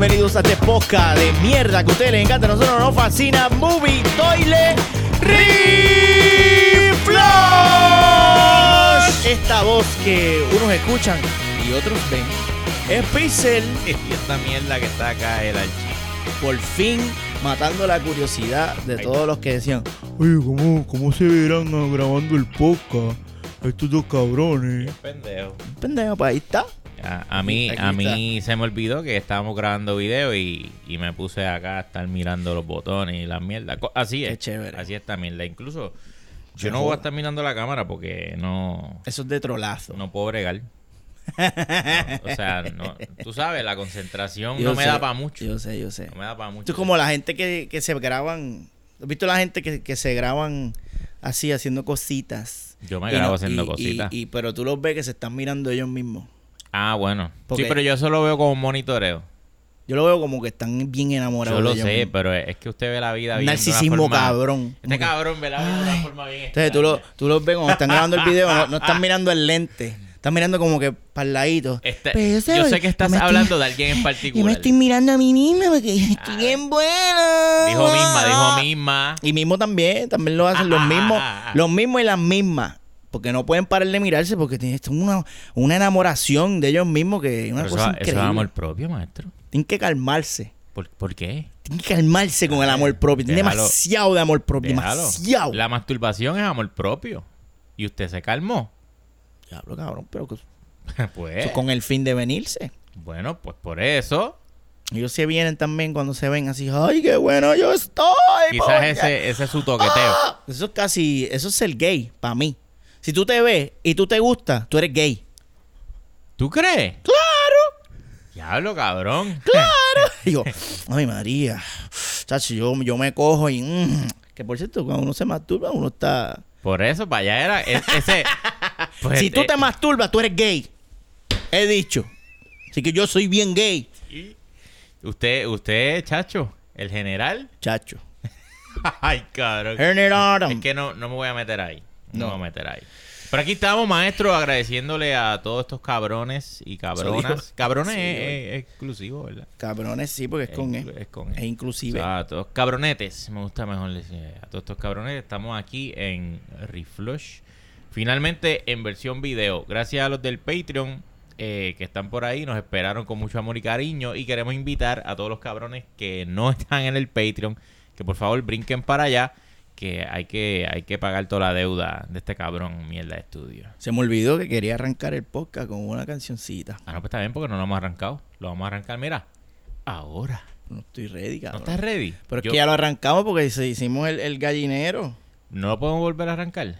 bienvenidos a este podcast de mierda que a ustedes les encanta. A nosotros nos fascina Movie Toilet Reflush. Esta voz que unos escuchan y otros ven es Pixel. Y esta mierda que está acá, el archivo. Por fin matando la curiosidad de todos los que decían, Oye, ¿cómo, ¿cómo se verán ah, grabando el podcast? Estos dos cabrones. Pendejo. pendejo, pues ahí está. A, a mí, Aquí a mí se me olvidó que estábamos grabando video y, y me puse acá a estar mirando los botones y las mierdas. Así Qué es. chévere. Así es también. La incluso yo no voy a estar mirando la cámara porque no, Eso es de trolazo. no puedo bregar. o sea, no, tú sabes, la concentración Yo no me sé, da para mucho. Yo sé, yo sé. No me da para mucho. Es como la gente que, que se graban. ¿Has visto la gente que, que se graban así, haciendo cositas? Yo me grabo no- haciendo y- cositas. Y, y- pero tú los ves que se están mirando ellos mismos. Ah, bueno. Porque- Sí, pero yo eso lo veo como un monitoreo. Yo lo veo como que están bien enamorados. Yo lo de sé, pero es que usted ve la vida bien. de una narcisismo forma- cabrón. Este cabrón ve la vida de una forma bien. Entonces tú, lo, tú los ves cuando están grabando el video, no, no están mirando el lente. Están mirando como que para el ladito. Este- Pero yo sé, yo sé que estás estoy- hablando de alguien en Yo me particular. estoy mirando a mí misma porque estoy Ah. bien buena. Dijo misma, dijo misma. Y mismo también, también lo hacen los mismos, los mismos y las mismas. Porque no pueden parar de mirarse porque tienen una, una enamoración de ellos mismos que es una Pero cosa eso, eso es increíble. amor propio, maestro. Tienen que calmarse. ¿Por, por qué? Tienen que calmarse con el amor propio. Tienen Déjalo. demasiado de amor propio. Déjalo. Demasiado. La masturbación es amor propio. Y usted se calmó. Diablo, cabrón, pero que- pues, eso con el fin de venirse. bueno, pues por eso. Ellos se vienen también cuando se ven así, ay, qué bueno yo estoy. Quizás porque-". ese, ese es su toqueteo. ¡Ah! Eso es casi, eso es ser gay, para mí. Si tú te ves y tú te gusta, tú eres gay. ¿Tú crees? ¡Claro! Diablo, cabrón. ¡Claro! Y yo, ay, María, chacho, yo, yo me cojo y... mm". Que por cierto, cuando uno se masturba, uno está... Por eso, para allá era e- ese. pues, si tú eh, te masturbas, tú eres gay. He dicho. Así que yo soy bien gay, Usted, usted, chacho, el general. chacho. Ay, cabrón. General. Es que no, no me voy a meter ahí. No, voy a meter ahí. Pero aquí estamos, maestro, agradeciéndole a todos estos cabrones y cabronas. Cabrones Sí, es, es- es exclusivo, ¿verdad? Cabrones, sí, porque es con E. Es con Es E. O inclusive. sea, a todos cabronetes, me gusta mejor decir. A todos estos cabronetes, estamos aquí en Reflush. Finalmente en versión video. Gracias a los del Patreon eh, que están por ahí, nos esperaron con mucho amor y cariño. Y queremos invitar a todos los cabrones que no están en el Patreon que por favor brinquen para allá. Que hay que, hay que pagar toda la deuda de este cabrón mierda de estudio. Se me olvidó que quería arrancar el podcast con una cancioncita. Ah, no, pues está bien porque no lo hemos arrancado. Lo vamos a arrancar, mira. Ahora. No estoy ready, ¿No cabrón. estás ready? Pero es Yo- que ya lo arrancamos porque se hicimos el, el gallinero. ¿No lo podemos volver a arrancar?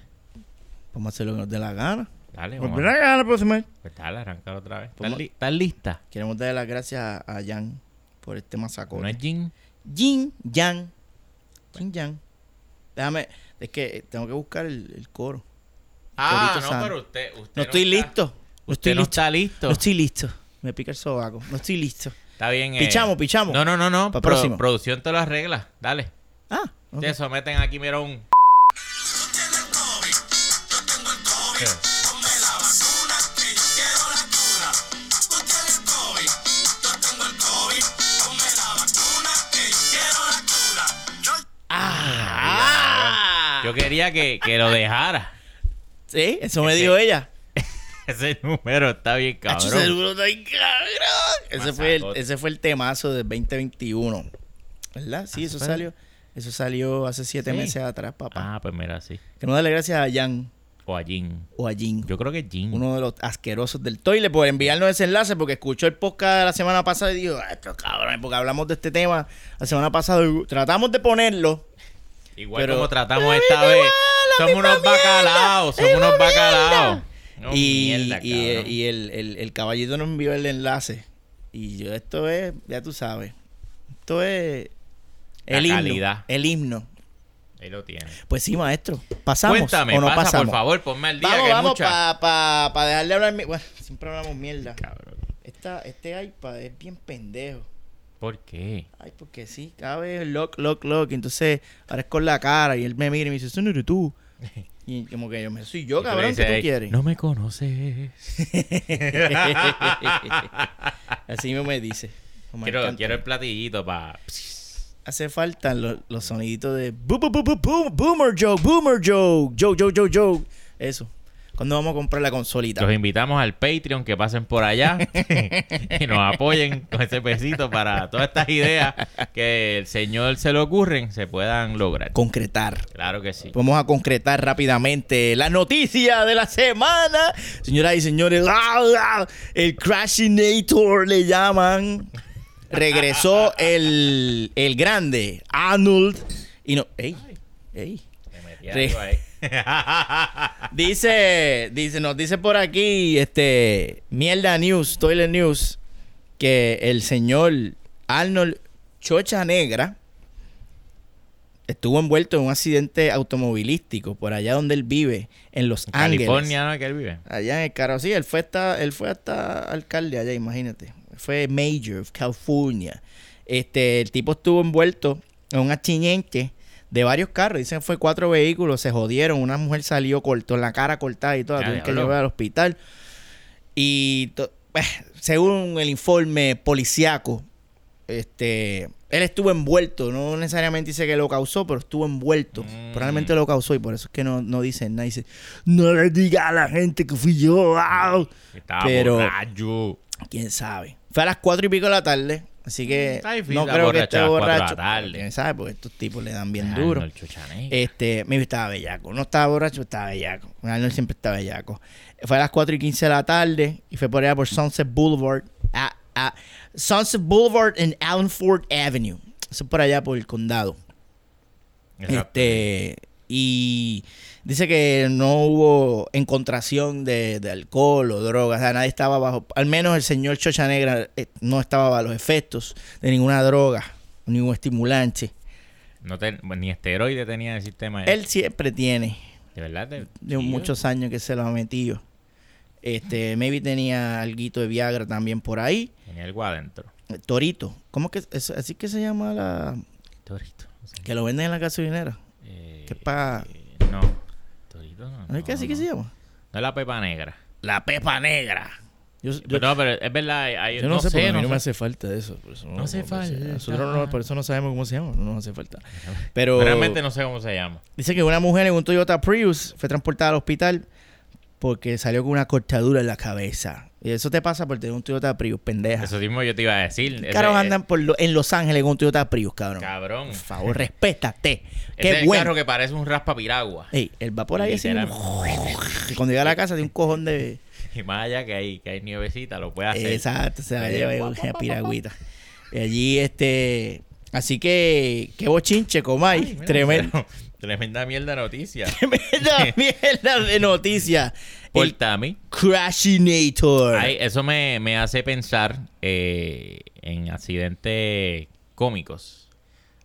Vamos a hacer lo que nos dé la gana. Dale, vamos Volver a- la gana, pues. Pues dale, arrancar otra vez. ¿Estás, li- estás lista? Queremos darle las gracias a, Jan por este ¿No masacre. es Jin? Jin, Jan. Jin, Jan. Déjame, es que tengo que buscar el, el coro. Ah, Corito no, sano. pero usted, usted No estoy está- listo. No Usted estoy no listo. está listo. No estoy listo. Me pica el sobaco. No estoy listo. Está bien. eh. Pichamos, pichamos. No, no, no, no. Pro- próximo. producción te lo arregla. Dale. Ah, ok. Te someten aquí, mira un... Ah. Yo quería que, que lo dejara. Sí, eso me Ese- dijo ella. Ese número está bien Cacho, ese cabrón. seguro está bien cabrón. Ese fue, el, ese fue el temazo del 2021. ¿Verdad? Sí, Ah, eso fue- salió. Eso salió hace siete Sí. meses atrás, papá. Ah, pues mira, sí. Queremos darle gracias a Jan O a Jin. o a Jin. Yo creo que Jin. uno de los asquerosos del toile por enviarnos ese enlace porque escuchó el podcast de la semana pasada y dijo, "Ah, estos cabrones, porque hablamos de este tema la semana pasada tratamos de ponerlo. Igual Pero- como tratamos esta igual, vez. la Somos unos bacalaos. Somos unos bacalaos. No, y mierda, y, eh, y el, el, el caballito nos envió el enlace. Y yo, esto es, ya tú sabes, esto es La el himno. calidad. El himno. Ahí lo tiene. Pues sí, maestro. ¿Pasamos Cuéntame, o no pasa, pasamos? por favor, ponme al día vamos, que hay vamos, mucha... para pa, pa dejarle hablar. mi- Bueno, siempre hablamos mierda. Cabrón. Esta, este iPad es bien pendejo. ¿Por qué? Ay, porque sí, cada vez lock, lock, lock. Y entonces ahora es con la cara y él me mira y me dice, eso no eres tú. Y como que yo me soy yo, cabrón, dices, ¿qué tú "Ey, quieres? No me conoces. Así mismo me dice. Como Quiero, el platillito para... Hace falta los, los soniditos de bo- bo- bo- bo- boom, boomer joke, boomer joke, joke, joke, joke, joke. Eso. Cuando vamos a comprar la consolita. Los invitamos al Patreon que pasen por allá y nos apoyen con ese pesito para todas estas ideas que el Señor se le ocurren se puedan lograr. Concretar. Claro que sí. Vamos a concretar rápidamente la noticia de la semana. Señoras y señores, el Crashinator le llaman. Regresó el, el grande Arnold. Y no. ¡Ey! ¡Ey! Re-. Dice, dice, nos dice por aquí, este, Mierda News, Toilet News, que el señor Arnold Chocha Negra estuvo envuelto en un accidente automovilístico por allá donde él vive, en Los En Ángeles. California, ¿no? Que él vive. Allá en el carro, sí, él fue hasta, él fue hasta alcalde allá, imagínate. Fue Mayor of California. Este, el tipo estuvo envuelto en un accidente de varios carros. Dicen que fue cuatro vehículos, se jodieron. Una mujer salió cortó la cara cortada y toda, Ya, tuvieron que llevar al hospital. Y eh, según el informe policiaco, este, él estuvo envuelto. No necesariamente dice que lo causó, pero estuvo envuelto. Mm. Probablemente lo causó y por eso es que no, no dicen nada. Dice, no le diga a la gente que fui yo. ah". Estaba Pero- borracho. Quién sabe. Fue a las cuatro y pico de la tarde. Así que Está difícil no creo que esté borracho. Quién sabe, porque estos tipos le dan bien Arnold duro. Este, mi estaba bellaco. No estaba borracho, estaba bellaco. Arnold siempre estaba bellaco. Fue a las 4 y 15 de la tarde y fue por allá por Sunset Boulevard. A, a Sunset Boulevard en Allenford Avenue. Eso es por allá por el condado. Exacto. Este, y dice que no hubo encontración de, de alcohol o drogas. O sea, nadie estaba bajo. Al menos el señor Chocha Negra eh, no estaba bajo los efectos de ninguna droga, ningún estimulante. No te- ni esteroide tenía el sistema. Él siempre tiene, de verdad. De, muchos años que se lo ha metido. Este, maybe tenía alguito de Viagra también por ahí. Tenía algo adentro. Torito, ¿cómo que es, así que se llama la Torito. que lo venden en la gasolinera? Eh, que pa- eh, no. No. ¿No es que así que se llama? No es la pepa negra. La pepa negra. Yo, yo- Pero, no, pero es verdad. hay- hay- Yo no, sé, porque a mí no, me hace falta eso. Por eso No hace falta. Nosotros no, por eso no sabemos cómo se llama. No nos hace falta. Pero Realmente no sé cómo se llama. dice que una mujer en un Toyota Prius fue transportada al hospital porque salió con una cortadura en la cabeza. Y eso te pasa por tener un Toyota Prius, pendeja. Eso mismo yo te iba a decir. ¿Qué Ese- caros andan por lo- en Los Ángeles con un Toyota Prius, cabrón? Cabrón. Por favor, respétate. Ese es Qué el bueno. carro que parece un raspa piragua. Ey, él va por ahí así. Y cuando llega a la casa tiene un cojón de... Y más allá que hay, que hay nievecita, lo puede hacer. Exacto, se la Eh, lleva guau, una piragüita. Y allí, este. Así que, qué bochinche, Comay. Tremendo. pero- Tremenda mierda noticia. Tremenda mierda de noticia. Por Tami. Crashinator. Ay, eso me, me hace pensar eh, en accidentes cómicos.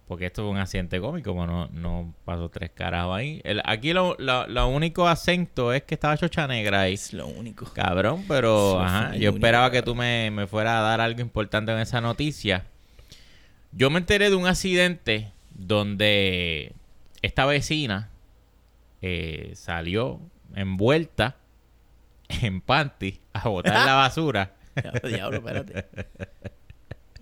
Porque esto es un accidente cómico, bueno, no, pasó tres carajos ahí. El- aquí lo, lo, lo único acento es que estaba Chocha Negra ahí. Es lo único. Cabrón, pero ajá, yo único, esperaba que tú me, me fueras a dar algo importante en esa noticia. Yo me enteré de un accidente donde esta vecina eh, salió envuelta en panty a botar la basura. Diablo, diablo, espérate.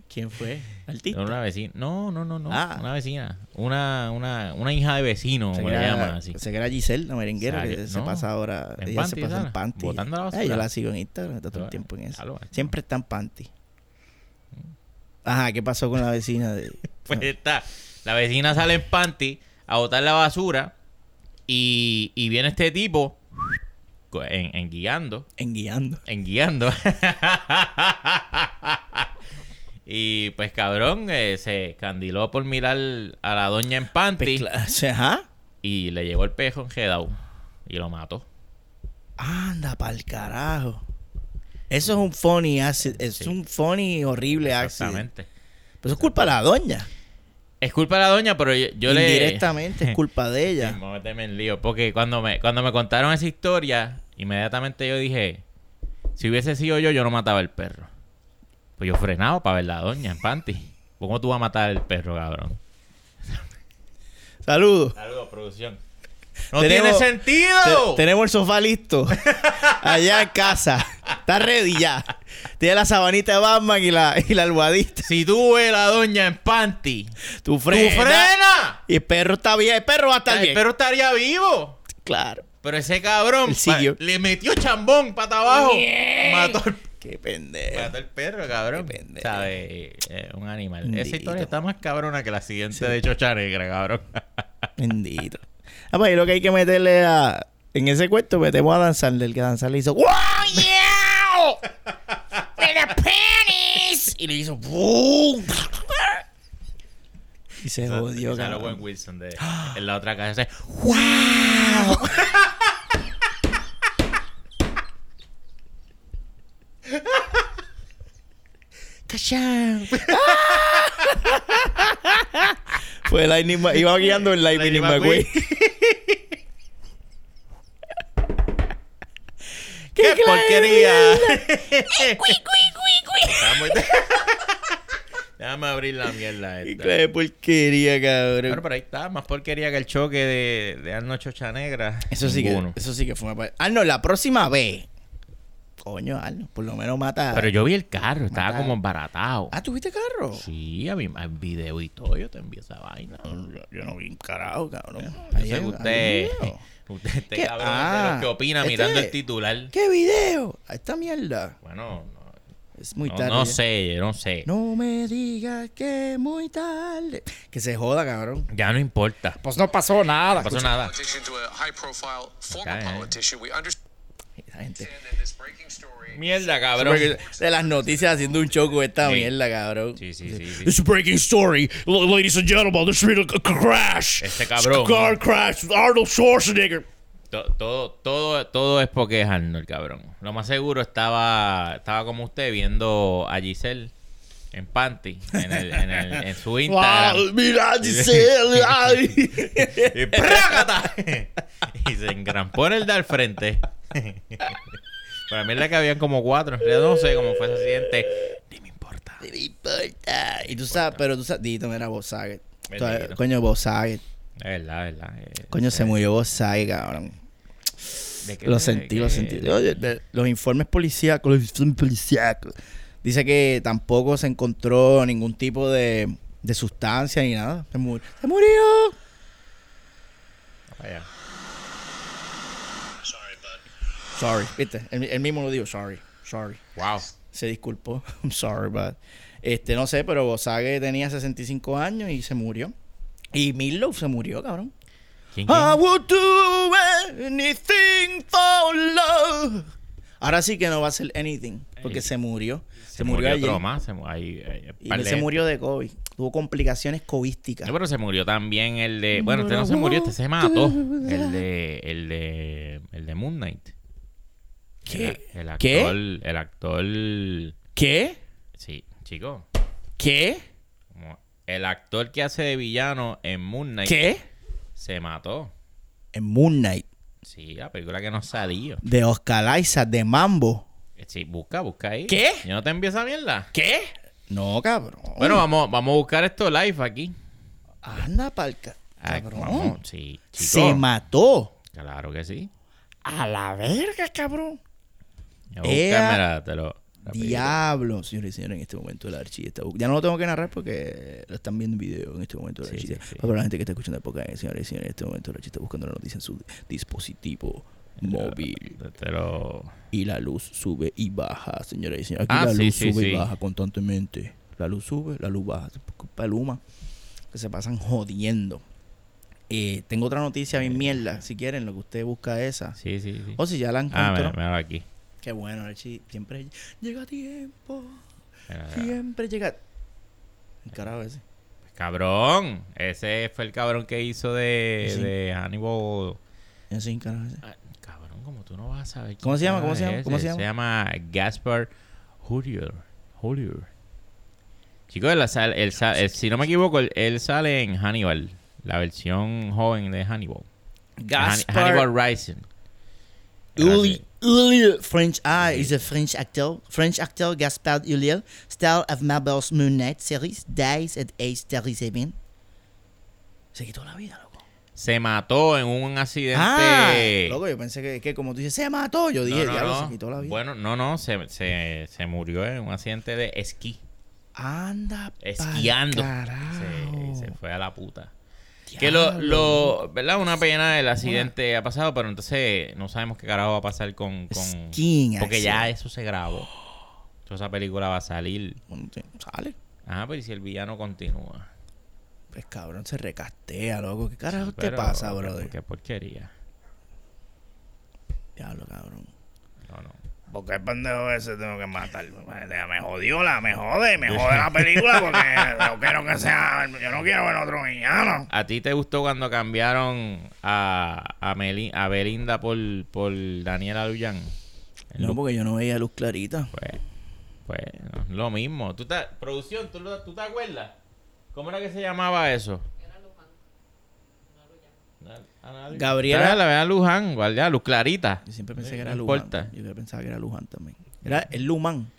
¿Quién fue? Artista. Una vecina. No, no, no, no. Ah. Una vecina. Una, una, una hija de vecino, como le llaman así. se era Giselle, la merenguera, Sale- que se pasa ahora. en ella se panty, pasa en ¿sabes? panty. Botando la basura. Ay, yo la sigo en Instagram, está todo el tiempo en eso. Siempre está en panty. Ajá, ¿qué pasó con la vecina de. Pues está. La vecina sale en panty a botar la basura y, y viene este tipo en, en guiando. En guiando. En guiando. y pues cabrón, eh, se candiló por mirar a la doña en panty Pues, Ajá. y le llevó el pejo enjedado y lo mató. Anda pa'l carajo. Eso es un funny accident. Es Sí. un funny horrible accident. Exactamente. Pero eso es culpa de la doña. Es culpa de la doña, pero yo, yo le... Indirectamente es culpa de ella. me voy a meterme en lío. Porque cuando me, cuando me contaron esa historia, inmediatamente yo dije, si hubiese sido yo, yo no mataba el perro. Pues yo frenaba para ver la doña en panty. ¿Cómo tú vas a matar el perro, cabrón? Saludos. Saludos, producción. ¡No Tenemos- tiene sentido! Te- tenemos el sofá listo. Allá en casa. Está ready ya. Tiene la sabanita de Batman y la, y la almohadita. Si tú ves la doña en panty, Tu ¡tú frena. frena! Y el perro está bien. El perro va a estar bien. El perro estaría vivo. Claro. Pero ese cabrón pa- le metió chambón para abajo. Mató el, Qué pendejo. mató el perro, cabrón. Qué pendejo. ¿Sabes? Eh, un animal. Esa Bendito. historia está más cabrona que la siguiente de Chocha Negra, cabrón. Bendito. Ah, pues ahí lo que hay que meterle a. En ese cuento metemos a Dan Sandler, que Dan Sandler hizo. ¡Wow, yeah! ¡With the pennies! Y le hizo. ¡Boom! Y se jodió, Y sale cabrón. Owen Wilson de, en la otra casa. ¡Wow! ¡Cachán! Fue Lightning Ma- Iba guiando el Lightning, Lightning McQueen. ¡Qué clase porquería! Déjame abrir la mierda ¡Qué esta. de porquería, cabrón! Bueno, pero ahí está, más porquería que el choque de, de Arnold Chocha Negra. Eso sí, que, eso sí que fue una... pa- Ah, no, la próxima vez. Coño, Arno, por lo menos mata... Pero yo vi el carro, estaba Mataron. como embaratado. Ah, ¿tuviste carro? Sí, a mí hay video y todo, yo te envío esa vaina. Yo, yo no vi un carajo, cabrón. Yo Ahí sé hay- que hay usted, usted este ¿Qué? cabrón de Ah, los que opina este- mirando el titular. ¿Qué video? A esta mierda. Bueno, no, Es muy no, tarde. no ya. sé, no sé. No me digas que es muy tarde. Que se joda, cabrón. Ya no importa. Pues no pasó nada. No pasó nada. Politician to a high-profile former Okay. politician. We understand Esa gente. Mierda, cabrón. De las noticias haciendo un show con esta Sí. mierda, cabrón. Sí, sí, sí, sí. It's a breaking story. Ladies and gentlemen, there's been a, crash. Este cabrón. Car crash with Arnold Schwarzenegger. To- Todo, todo, todo es porque es Arnold, cabrón. Lo más seguro estaba, estaba como usted viendo a Giselle en panty en, el, en, el, en su Instagram. Wow, mira, Giselle. ay. y, ¡prácata! y se engrampó en el de al frente. Para mí es la que habían como cuatro. Yo no sé cómo fue ese accidente. Ni me importa. No me importa. Y tú sabes, pero tú sabes, Dito, Bob Saget. Bendito. Todavía- Coño, Bob Saget. Es verdad, es verdad. Eh, Coño, se murió Bob Saget, cabrón. ¿de qué- Lo sentí, lo sentí. Los informes policíacos, los informes policíacos. Dice que tampoco se encontró ningún tipo de, de sustancia ni nada. Se, mu- se murió. Vaya. Sorry, viste. Él, él mismo lo dijo, sorry, sorry. Wow. Se disculpó. I'm sorry, but. Este, no sé, pero Bosage tenía 65 años y se murió. Y Meatloaf se murió, cabrón. ¿Quién, quién? I would do anything for love. Ahora sí que no va a ser anything, porque Ey. se murió. Se, Se murió, murió ayer. Se, mu- ahí, ahí, Y par él de se murió de COVID. Tuvo complicaciones covísticas. No, pero se murió también el de. Bueno, este no se murió, este se mató. El de. El de. El de Moon Knight. ¿Qué? El, el ¿Qué? actor. El actor. ¿Qué? Sí, chico. ¿Qué? como el actor que hace de villano en Moon Knight ¿Qué? se mató. En Moon Knight. Sí, la película que no salió. De Oscar Isaac, de Mambo. Sí, busca, busca ahí. ¿Qué? Yo no te envío esa mierda. ¿Qué? No, cabrón. Bueno, vamos, vamos a buscar esto live aquí. Anda palca. Ah, Cabrón. vamos, sí, chico. Se mató. Claro que sí. A la verga, cabrón. Yo Ea, buscar, mira, te lo. Diablo, señores y señores, en este momento el archivo está... Ya no lo tengo que narrar porque lo están viendo en video en este momento el Sí, sí, sí. Para la gente que está escuchando el podcast, señores y señores, en este momento el archivo está buscando la noticia en su dispositivo móvil. Lo- Y la luz sube y baja, señores y señores. Aquí Ah, la sí, luz sube y baja constantemente. La luz sube, la luz baja. Paluma. Que se pasan jodiendo. Eh, tengo otra noticia bien mierda. Si quieren, lo que usted busca esa. Sí, sí, sí. O si ya la Ah, encontró. mira, mira aquí. Qué bueno, Archie. Siempre llega a tiempo. Siempre llega. El carajo ese. Cabrón. Ese fue el cabrón que hizo de, Sí. de Hannibal. El carajo ese. Ah, cabrón, como tú no vas a saber. quién ¿Cómo se llama? ¿Cómo se llama? ¿Cómo se llama? Se llama Gaspar Hurier. Hurier. Chicos, él sale- él sale- él- si no me equivoco, él, sale en Hannibal. La versión joven de Hannibal. Han- Gaspar Hannibal Rising. Uli, Uli, French. Ah, is a French actor. French actor Gaspard Ulliel, star of Marvel's Moon Knight series, dies at age 37. Se quitó la vida, loco. se mató en un accidente. Ah, loco, yo pensé que, que como tú dices, se mató. Yo dije, No, no, diablo, no. se quitó la vida. Bueno, no, no, se, se, se murió en un accidente de esquí. Anda, Esquiando. se fue a la puta. Que lo, lo, ¿verdad? Una pena el accidente ha pasado, pero entonces no sabemos qué carajo va a pasar con... con Skiing porque ya eso se grabó. Toda esa película va a salir. Sale. Ajá, pero ¿y si el villano continúa? Pues cabrón, se recastea, loco. ¿Qué carajo te Pero, pasa, brother? Qué porquería. Diablo, cabrón. No, no. Porque el pendejo ese tengo que matar. Me jodió la, me jode, me jode la película porque no quiero que sea, yo no quiero ver otro villano. ¿A ti te gustó cuando cambiaron a, a, Meli- a Belinda por, por Daniela Luyan? No, porque yo no veía luz clarita. Pues, pues no, lo mismo. ¿Tú te- producción, ¿tú, ¿tú te acuerdas? ¿Cómo era que se llamaba eso? Gabriela- Ah, La vea Luján, guardia, Luz Clarita. Yo siempre pensé Sí, que era no Luján. importa. Yo pensaba que era Luján también. Era el Lumán.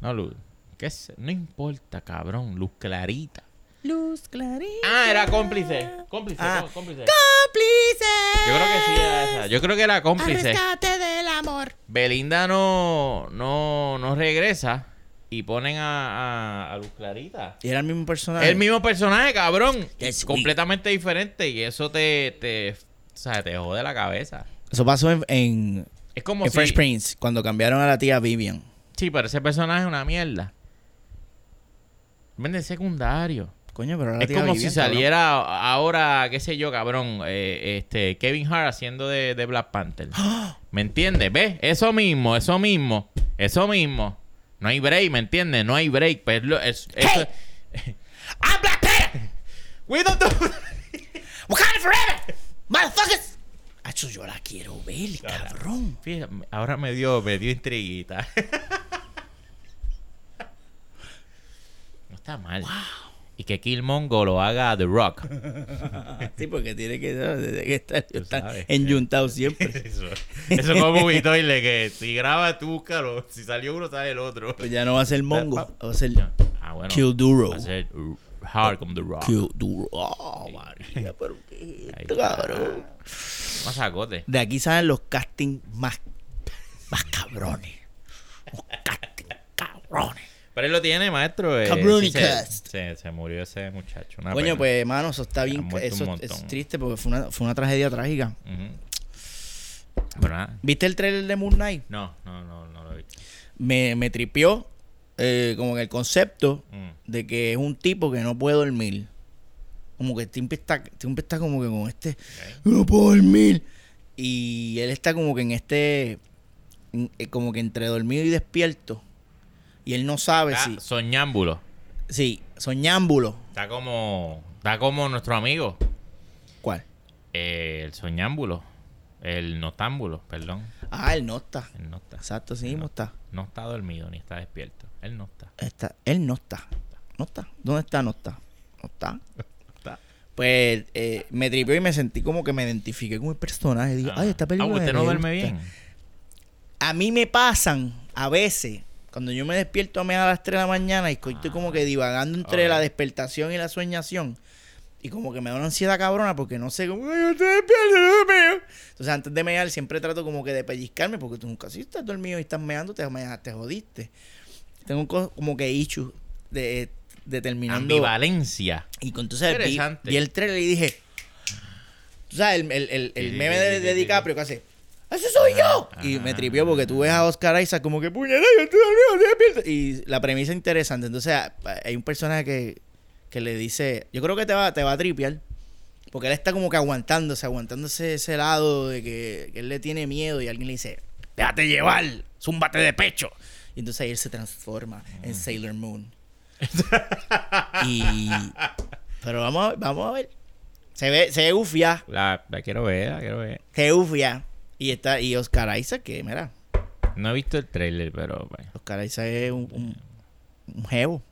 No, Luz. ¿Qué es? No importa, cabrón. Luz Clarita. Luz clarita. Ah, era cómplice. Cómplice, Ah. no, cómplice. ¡Cómplice! Yo creo que sí era esa. Yo creo que era cómplice. Rescate del amor. Belinda no, no, no regresa y ponen a, a, a Luz Clarita. Y era el mismo personaje. El mismo personaje, cabrón. Completamente diferente y eso te, te, o sea, te jode la cabeza. Eso pasó en, en, Es como en si... Fresh Prince, cuando cambiaron a la tía Vivian. Sí, pero ese personaje es una mierda. Vende secundario. Coño, pero la Es tía como Vivian, si cabrón. saliera ahora, qué sé yo, cabrón, eh, este Kevin Hart haciendo de, de Black Panther. ¿Me entiendes? ¿Ves? Eso mismo, eso mismo, eso mismo. No hay break, ¿me entiendes? No hay break. Pero lo- es, eso- ¡I'm Black Panther! We don't do- ¡Wakanda forever! ¡Motherfuckers! Acho, yo la quiero ver, cabrón. Fíjate, ahora me dio, me dio intriguita. no está mal. Y que Killmonger lo haga a The Rock. Sí, porque tiene que, desde que estar, enyuntado siempre. Eso, eso como Vitoile, que si graba tú búscalo. Si salió uno, sale el otro. Pues ya no va a ser Mongo, va a ser Ah, bueno. Kill Duro. Va a ser Hard como The Rock. Kill Duro. Oh, María, pero qué es cabrón. Más sacote. De aquí salen los castings más, más cabrones. Los castings cabrones. Pero él lo tiene, maestro. eh, Cabroni sí se, cast. se, se murió ese muchacho. una Coño, pena. pues, mano, eso está bien. Eso es triste porque fue una, fue una tragedia trágica. Ujú. Pero nada. ¿Viste el trailer de Moon Knight? No, no, no, no lo he visto. Me, me tripió eh, como en el concepto Mm. de que es un tipo que no puede dormir. Como que siempre está, siempre está como que con este, no puedo dormir. Y él está como que en este, eh, como que entre dormido y despierto. Y él no sabe Ah, si, Soñámbulo. sí, soñámbulo. Está como, está como nuestro amigo. ¿Cuál? eh, el soñámbulo. El notámbulo, perdón. Ah, él no está. Él no está. Exacto, sí mismo está. No está dormido ni está despierto. Él no está. está. Él no está. No está. ¿Dónde está? No está. No está. está. Pues eh, me tripió y me sentí como que me identifiqué con el personaje. Digo, ay, esta película. Ah, usted no duerme gusta". bien. A mí me pasan a veces, cuando yo me despierto a mí a las 3 de la mañana y estoy Ah. como que divagando entre la despertación y la soñación. Y como que me da una ansiedad cabrona porque no sé cómo. "Ay, yo estoy despierto, no meo". Entonces, antes de mear, siempre trato como que de pellizcarme porque tú nunca, si estás dormido y estás meando, te, jodiste. Tengo co- como que issues de determinando. Ambivalencia. Y entonces vi, vi el trailer y dije, tú sabes, el, el, el, meme de, de DiCaprio que hace, ¡Ese soy yo! y me tripió porque tú ves a Oscar Isaac como que, puñeta, yo estoy dormido, estoy despierto". Y la premisa es interesante. Entonces hay un personaje que, que le dice, yo creo que te va, te va a tripear. Porque él está como que aguantándose, aguantándose ese lado de que, que él le tiene miedo y alguien le dice, déjate llevar, zúmbate de pecho. Y entonces ahí él se transforma en Sailor Moon. y... Pero vamos a ver, vamos a ver. Se ve, se ve ufia, La, la quiero ver, la quiero ver. se ve ufia. Y está, y Oscar Isaac, que mira, No he visto el trailer, pero bueno. Oscar Isaac es un, un, un jevo.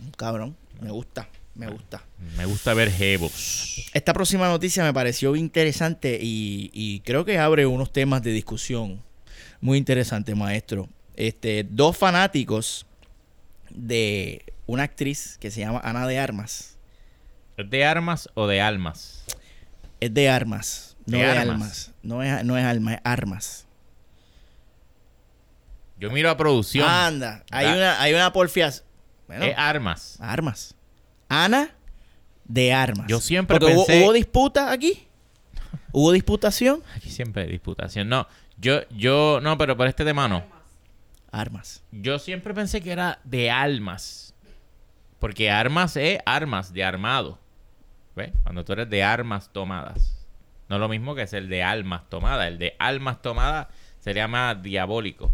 Un cabrón. Me gusta, me gusta. Me gusta ver jebos. Esta próxima noticia me pareció interesante y, y creo que abre unos temas de discusión muy interesante, maestro. Este, dos fanáticos de una actriz que se llama Ana de Armas. ¿Es de armas o de almas? Es de armas. No ¿De de, armas? almas. No es, no es alma, es armas. Yo miro a producción. Anda, hay una, hay una porfias. Bueno, Es armas. armas. Ana de armas. Yo siempre Porque hubo- pensé- hubo, disputa aquí. Hubo disputación. Aquí siempre hay disputación. No, yo, yo, no, pero por este tema no. Armas. Yo siempre pensé que era de almas. Porque armas es armas, de armado. ¿Ves? Cuando tú eres de armas tomadas. No es lo mismo que ser de almas tomadas. El de almas tomadas sería más diabólico.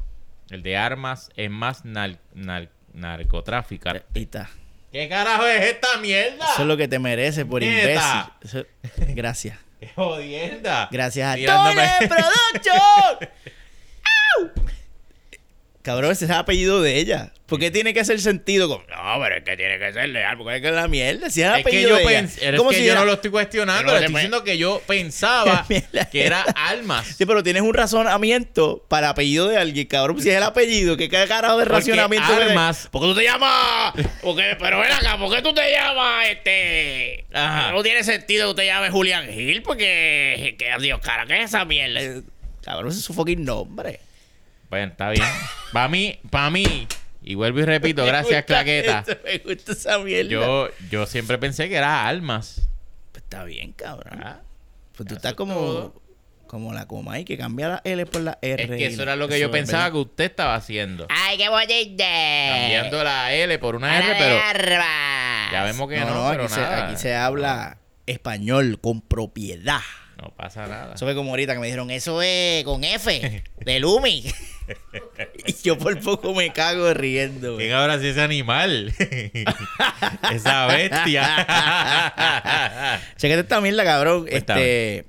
El de armas es más nar- nar- narcotráfico. Ahí está. ¿Qué carajo es esta mierda? Eso es lo que te mereces por Neta. imbécil. Eso- Gracias. ¡Qué jodienda! Gracias a Mirándome. Tony Production. ¡Au! Cabrón, ese es el apellido de ella. ¿Por qué tiene que hacer sentido con.? No, pero es que tiene que ser leal, porque es que es la mierda. Si es el Es que apellido yo de ella. es que si yo era- no lo estoy cuestionando, Pero le estoy me- diciendo que yo pensaba que era almas. Sí, pero tienes un razonamiento para apellido de alguien, cabrón. Si es el apellido, ¿qué carajo de Porque racionamiento? de- ¿Por qué tú te llamas? Porque, pero ven acá, ¿por qué tú te llamas este? Ajá. No tiene sentido que tú te llames Julián Gil, porque. Que, Dios, cara, ¿qué es esa mierda? Cabrón, ese es su fucking nombre. Bueno, está bien. Para mí, para mí, y vuelvo y repito, gracias, Me gusta Claqueta. eso, Me gusta esa mierda. Yo, yo siempre pensé que era almas. Pues está bien, cabrón. Ah, Pues tú eso estás es como. todo. Como la coma y que cambia la L por la R. Es que eso era lo que yo pensaba verdad. que usted estaba haciendo. Ay, qué bonita. Cambiando la L por una R, pero ya vemos que no, No, no, pero aquí, se, nada. aquí se habla español con propiedad. No pasa nada. Eso fue como ahorita que me dijeron, eso es con F, de Lumi. y yo por poco me cago riendo. ¿Quién ahora sí ese animal? Esa bestia. Chequete esta mierda, cabrón. Este,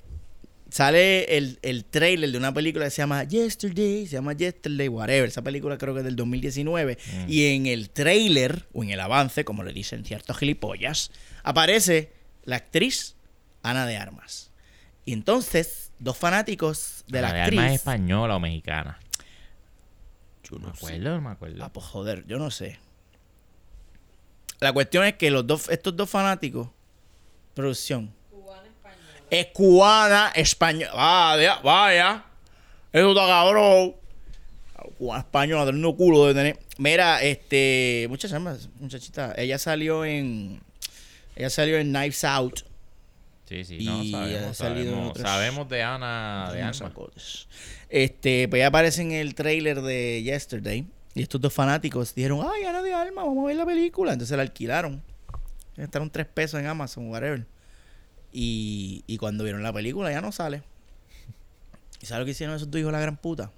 sale el, el trailer de una película que se llama Yesterday, se llama Yesterday, whatever. Esa película creo que es del 2019. Mm. Y en el trailer, o en el avance, como le dicen ciertos gilipollas, aparece la actriz Ana de Armas. Y entonces, dos fanáticos de la, ¿La actriz. alma es española o mexicana? Yo No me sé. acuerdo, no me acuerdo. Ah, pues joder, yo no sé. La cuestión es que los dos, estos dos fanáticos, producción, es cubana española. Vaya, vaya. Eso está cabrón. Cubana española, teniendo culo de tener. Mira, este, muchacha, muchachita, ella salió en, ella salió en Knives Out. Sí, sí, Y no, ha sabemos, salido sabemos, de Ana de Alma. Este, pues ya aparece en el trailer de Yesterday. Y estos dos fanáticos dijeron, ay, Ana de Alma, vamos a ver la película. Entonces la alquilaron. Gastaron tres pesos en Amazon, whatever. Y, y cuando vieron la película ya no sale. ¿Y sabes lo que hicieron esos dos hijos de la gran puta?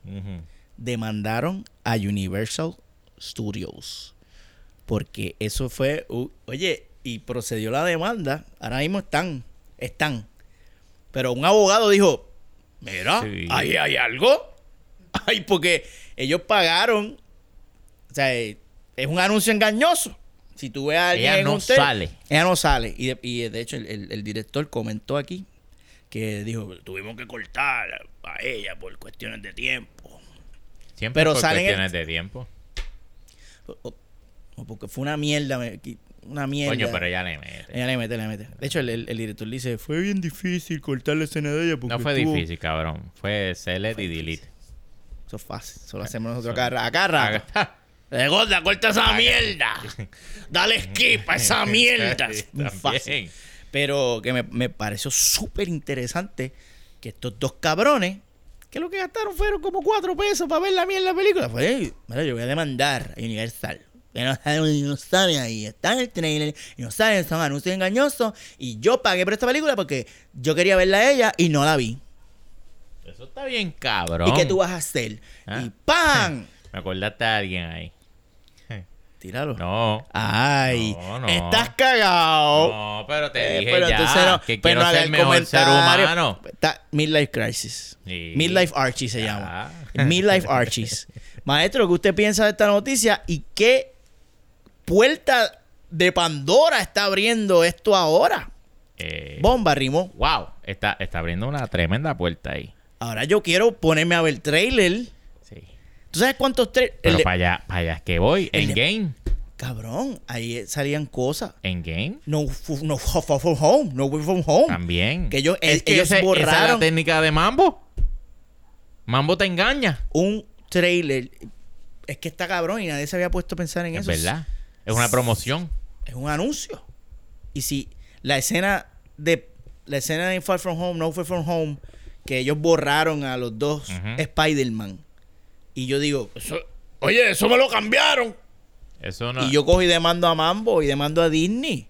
Demandaron a Universal Studios. Porque eso fue... oye, y procedió la demanda. Ahora mismo están. Están. Pero un abogado dijo, mira, Sí. ahí hay algo. Ay, porque ellos pagaron. O sea, eh, es un anuncio engañoso. Si tú ves a alguien Ella no sale. Ella no sale. Y de, y de hecho, el, el- el director comentó aquí que dijo, Tuvimos que cortar a ella por cuestiones de tiempo. Siempre Pero por el- cuestiones de tiempo. o- porque fue una mierda, me- una mierda. Coño, pero ella le mete. Ella le mete, le mete. De hecho, el, el- el director dice, fue bien difícil cortar la escena de ella porque No fue estuvo-". difícil, cabrón. Fue select y delete. Eso es fácil. Eso lo hacemos nosotros acá, acá rato. Eh, gorda, corta esa mierda. Dale skip a esa mierda. También. fácil. Pero que me, me pareció súper interesante que estos dos cabrones, que lo que gastaron fueron como cuatro pesos para ver la mierda de la película. Fue, "Ey, mira, yo voy a demandar a Universal. Que no saben ahí, está en el trailer, y no saben, son anuncios engañosos. Y yo pagué por esta película porque yo quería verla a ella y no la vi. Eso está bien, cabrón. ¿Y qué tú vas a hacer? Ah. Y ¡pam! Me acordaste a alguien ahí. Tíralo. No. Ay, No, no. estás cagado. No, pero te Eh, dije pero ya entonces no- que pues quiero ser el mejor ser humano. Está- Midlife Crisis. Sí. Midlife Archie se Ya. llama. Midlife Archies. Maestro, ¿qué usted piensa de esta noticia y qué puerta de Pandora está abriendo esto ahora? Eh, Bomba, Rimo. wow, está, está abriendo una tremenda puerta ahí. Ahora yo quiero ponerme a ver trailer. Sí. ¿Tú sabes cuántos trailers? Pero para allá, para allá es que voy. En game. Cabrón, ahí salían cosas. En game No, no from home, no way from home. también. Que ellos- es que ellos ese- Esa es la borraron- técnica de Mambo. Mambo te engaña. Un trailer. Es que está cabrón y nadie se había puesto a pensar en Es eso. verdad. Es una promoción. Es un anuncio. Y si la escena de la escena de Far From Home, No Far From Home, que ellos borraron a los dos Ujú. Spider-Man. Y yo digo, Eso- oye, eso me lo cambiaron. Eso no. y yo cojo y demando a Mambo y demando a Disney.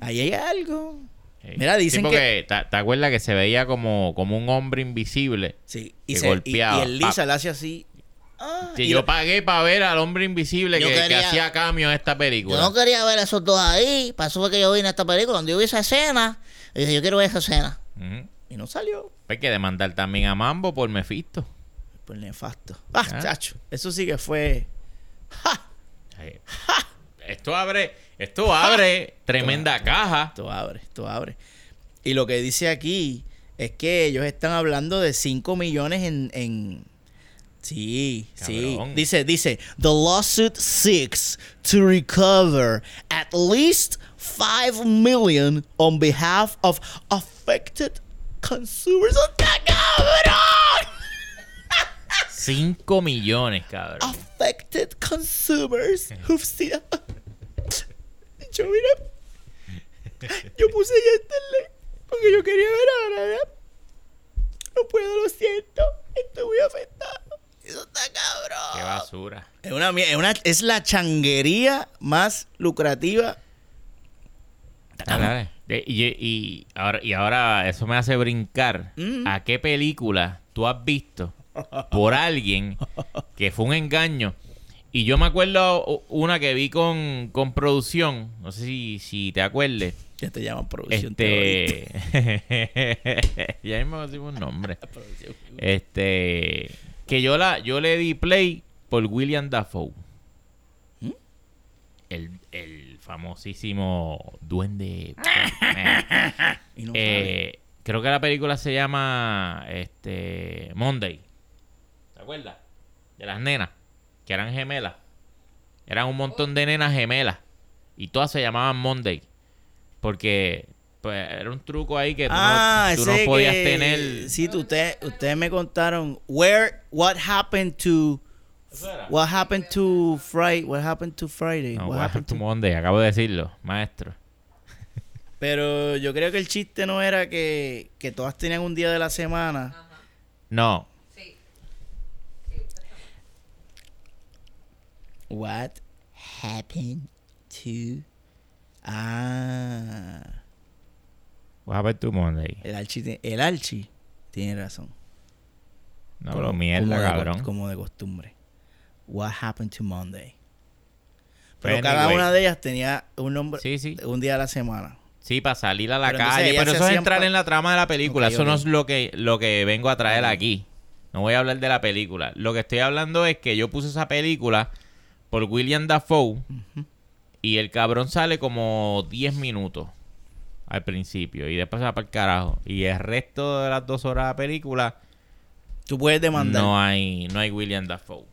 Ahí hay algo. Mira, dicen Sí, porque ¿te, te acuerdas que se veía como, como un hombre invisible? Sí, y, Que se, y, y golpeaba. el Lisa le hace así. Ah, Que y yo pagué para ver al hombre invisible que, que hacía cambio en esta película. Yo no quería ver a esos dos ahí. Pasó fue que yo vi en esta película. Cuando yo vi esa escena, yo dije, yo quiero ver esa escena. Y no salió. Hay que demandar también a Mambo por Mephisto. Pues nefasto. Ah, Ah. chacho. Eso sí que fue. Ay, Esto abre, esto abre tremenda caja. Esto abre, esto abre. Y lo que dice aquí es que ellos están hablando de 5 millones en. en... Sí, sí. Cabrón. Dice, dice, the lawsuit seeks to recover at least 5 million on behalf of affected consumers. ¡Está cabrón! 5 millones, cabrón. affected consumers who've seen. Yo, mira, yo puse yesterday porque yo quería ver ahora, ¿verdad? No puedo, lo siento. Estoy muy afectado. Eso está Qué cabrón. basura. Es una, es una- es la changuería más lucrativa. Dale, dale. Y, y ahora, y ahora eso me hace brincar. Mm. ¿A qué película tú has visto por alguien que fue un engaño? Y yo me acuerdo una que vi con, con producción. No sé si, si te acuerdes. Ya te llaman producción. Este. ya mismo decimos un nombre. Este. Que yo la, yo le di play por William Dafoe. ¿Mm? El, el famosísimo duende. Y no Eh, creo que la película se llama este Monday. ¿Te acuerdas? De las nenas, que eran gemelas. Eran un montón de nenas gemelas. Y todas se llamaban Monday. Porque pues, era un truco ahí que tú, Ah, no, tú no podías que- tener. Sí, tú- usted- ustedes me contaron. Where, what happened to. What happened to Friday? What happened to Friday? No, What what happened to Monday, acabo de decirlo, maestro. Pero yo creo que el chiste no era que, que todas tenían un día de la semana. No, What happened to. Ah. What happened to Monday. El Archie, el Archie tiene razón. No, Como- lo mierda, como de cabrón. como de costumbre. What happened to Monday? Pero Pues, cada anyway. una de ellas tenía un nombre, Sí, sí. un día a la semana. Sí, para salir a la Pero calle. Pero eso es entrar pa- en la trama de la película. Eso no es lo que, lo que vengo a traer aquí. No voy a hablar de la película. Lo que estoy hablando es que yo puse esa película por William Dafoe. Y el cabrón sale como 10 minutos al principio. Y después se va para el carajo. Y el resto de las dos horas de la película Tú puedes demandar. no hay, no hay William Dafoe.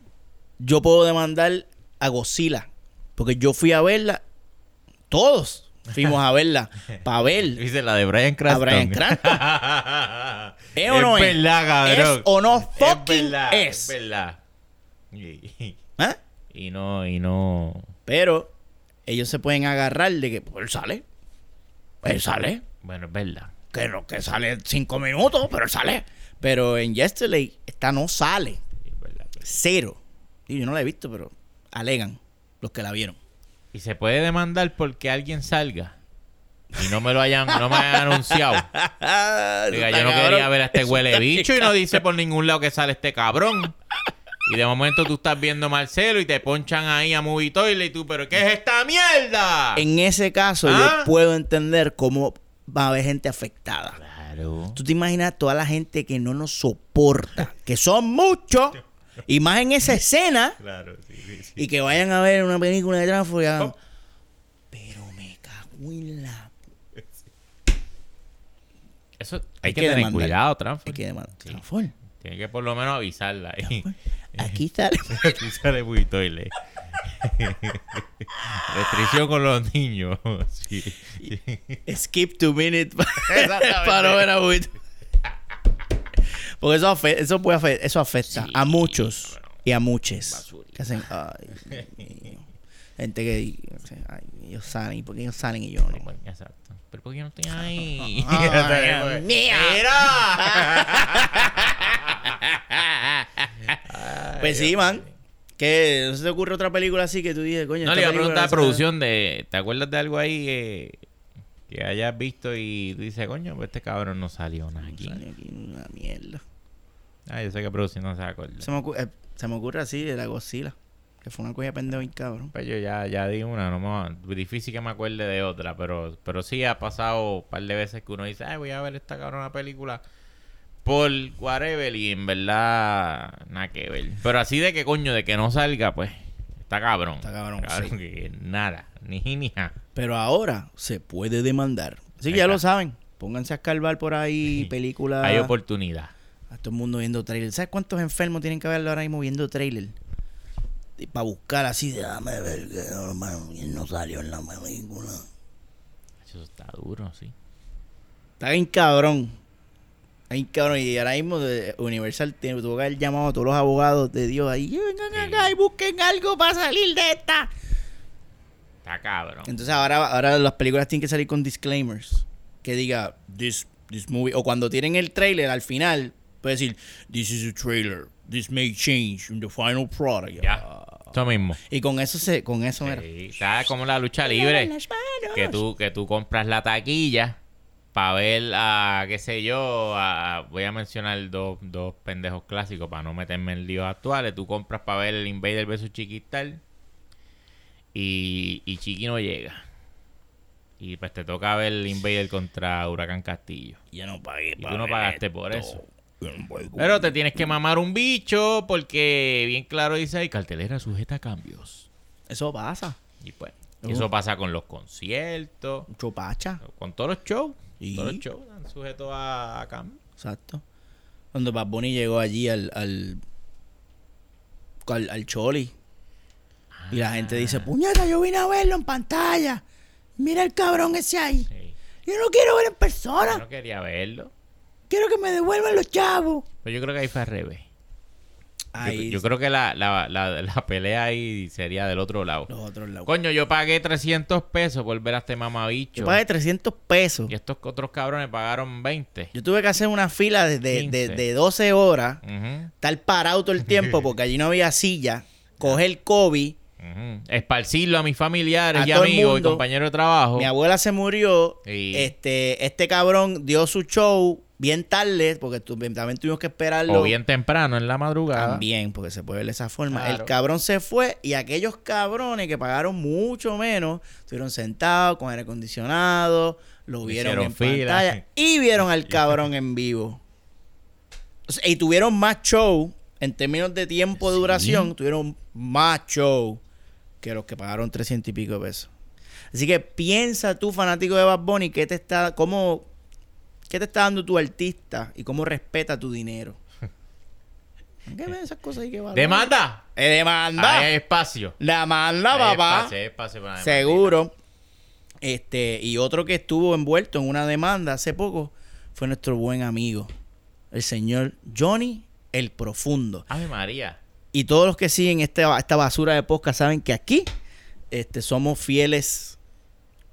Yo puedo demandar a Godzilla. Porque yo fui a verla. Todos fuimos a verla. Para ver. Dice la de Brian Cranston. Brian Cranston. ¿Es o no es? verdad, cabrón. ¿Es o no Es verdad, es? es verdad. ¿Ah? y no, y no. Pero ellos se pueden agarrar de que pues, él sale. Él sale. Bueno, es verdad. Que no, que sale cinco minutos, pero él sale. Pero en Yesterday, esta no sale. Es verdad. Cero. Y yo no la he visto, pero alegan los que la vieron. Y se puede demandar porque alguien salga y no me lo hayan, no me hayan anunciado. Diga, yo no quería ver a este huele bicho y no dice por ningún lado que sale este cabrón. Y de momento tú estás viendo Marcelo y te ponchan ahí a Movie Toilet y tú, ¿pero qué es esta mierda? En ese caso, ¿Ah? yo puedo entender cómo va a haber gente afectada. Claro. Tú te imaginas toda la gente que no nos soporta, que son muchos, y más en esa escena, Claro, sí, sí, sí. y que vayan a ver una película de tránsito y hagan, Oh. pero me cago en la... Eso hay, Hay que, que tener demandar. cuidado, Transfer. Hay que demandar. Sí. Transform, Tiene que por lo menos avisarla. Aquí sale. Aquí sale Movie Toilet. Restricción con los niños. Sí. Skip two minutes para ver a. Porque eso, afe- eso, puede afe- eso afecta Sí, a muchos bueno. y a muchos. Basura. Que hacen, ay. Gente que ay, ellos salen y porque ellos salen y yo no. Bueno, Exacto. Pero ¿por qué yo no estoy ahí? Ay. Mira. Pues sí, man. ¿Qué? ¿No se te ocurre otra película así que tú dices, coño? No le iba a preguntar a producción de. ¿Te acuerdas de algo ahí que hayas visto y tú dices, coño, pues este cabrón no salió nada aquí? Salió aquí una mierda. Ah, yo sé que producción no se acuerda. Se me, ocurre, eh, se me ocurre así de la Godzilla. Que fue una de pendejo bien cabrón. Pues yo ya, ya di una, no me va- difícil que me acuerde de otra, pero, pero sí ha pasado un par de veces que uno dice, ay, voy a ver esta cabrona película por whatever y en verdad nada que ver. Pero así de que coño, de que no salga, pues está cabrón. Está cabrón, sí. que nada, ni ni ja. Pero ahora se puede demandar. Así que ya lo saben. Pónganse a escarbar por ahí Sí. películas. Hay oportunidad. A todo el mundo viendo trailer. ¿Sabes cuántos enfermos tienen que verlo ahora mismo viendo trailer? Para buscar así, déjame ver que no, mano, y no salió en la película. Eso está duro, sí. Está bien cabrón. Está bien cabrón. Y ahora mismo de Universal tiene, tuvo que haber llamado a todos los abogados de Dios ahí. Vengan Sí. acá y busquen algo para salir de esta. Está cabrón. Entonces ahora, ahora las películas tienen que salir con disclaimers. Que diga, this, this movie. O cuando tienen el trailer al final, puede decir, this is a trailer. This may change in the final product. Ya. Eso mismo. Y con eso se, con eso era. Sí, está como la lucha libre. que tú que tú compras la taquilla para ver a qué sé yo a- voy a mencionar dos, dos pendejos clásicos para no meterme en líos actuales tú compras para ver el Invader vs Chiquistal y, y Chiqui no llega y pues te toca ver el Invader contra Huracán Castillo Yo no pagué. y tú no pagaste esto. por eso. Pero te tienes que mamar un bicho porque bien claro dice ahí cartelera sujeta a cambios Eso pasa. y pues Uh. eso pasa con los conciertos Mucho pacha. con todos los shows. Sí. Todos los shows están sujetos a, a cambio. Exacto. Cuando Bad Bunny llegó allí al, al, al, al Choli. Y la gente dice, puñeta, yo vine a verlo en pantalla. Mira el cabrón ese ahí. Sí. Yo no quiero ver en Yo persona. no quería verlo. Quiero que me devuelvan los chavos. Pero yo creo que ahí fue al revés. Yo- Ahí, Yo, creo que la, la, la, la pelea ahí sería del otro lado. los otros lados. Coño, yo pagué 300 pesos por ver a este mamabicho. Yo pagué 300 pesos. Y estos otros cabrones pagaron 20. Yo tuve que hacer una fila de, de, de- 15. de 12 horas. Ujú, Estar parado todo el tiempo porque allí no había silla. Coger COVID. Esparcirlo a mis familiares A y amigos y compañeros de trabajo. Mi abuela se murió. Sí. Este, este cabrón dio su show bien tarde, porque tu- también tuvimos que esperarlo. O bien temprano en la madrugada. También, porque se puede ver de esa forma. Claro. El cabrón se fue y aquellos cabrones que pagaron mucho menos estuvieron sentados con aire acondicionado, lo vieron Hicieron en fila. pantalla y vieron al cabrón en vivo. O sea, y tuvieron más show en términos de tiempo de Sí. duración, tuvieron más show que los que pagaron 300 y pico de pesos. Así que piensa tú, fanático de Bad Bunny, qué te está, cómo, qué te está dando tu artista y cómo respeta tu dinero. ¿Qué ven esas cosas ahí que valoran? ¡Demanda! Eh, demanda. Hay espacio. Demanda, Hay papá. espacio, hay espacio para Seguro. Este, y otro que estuvo envuelto en una demanda hace poco fue nuestro buen amigo, el señor Johnny el Profundo. Ave María. Y todos los que siguen este, esta basura de podcast saben que aquí este, somos fieles.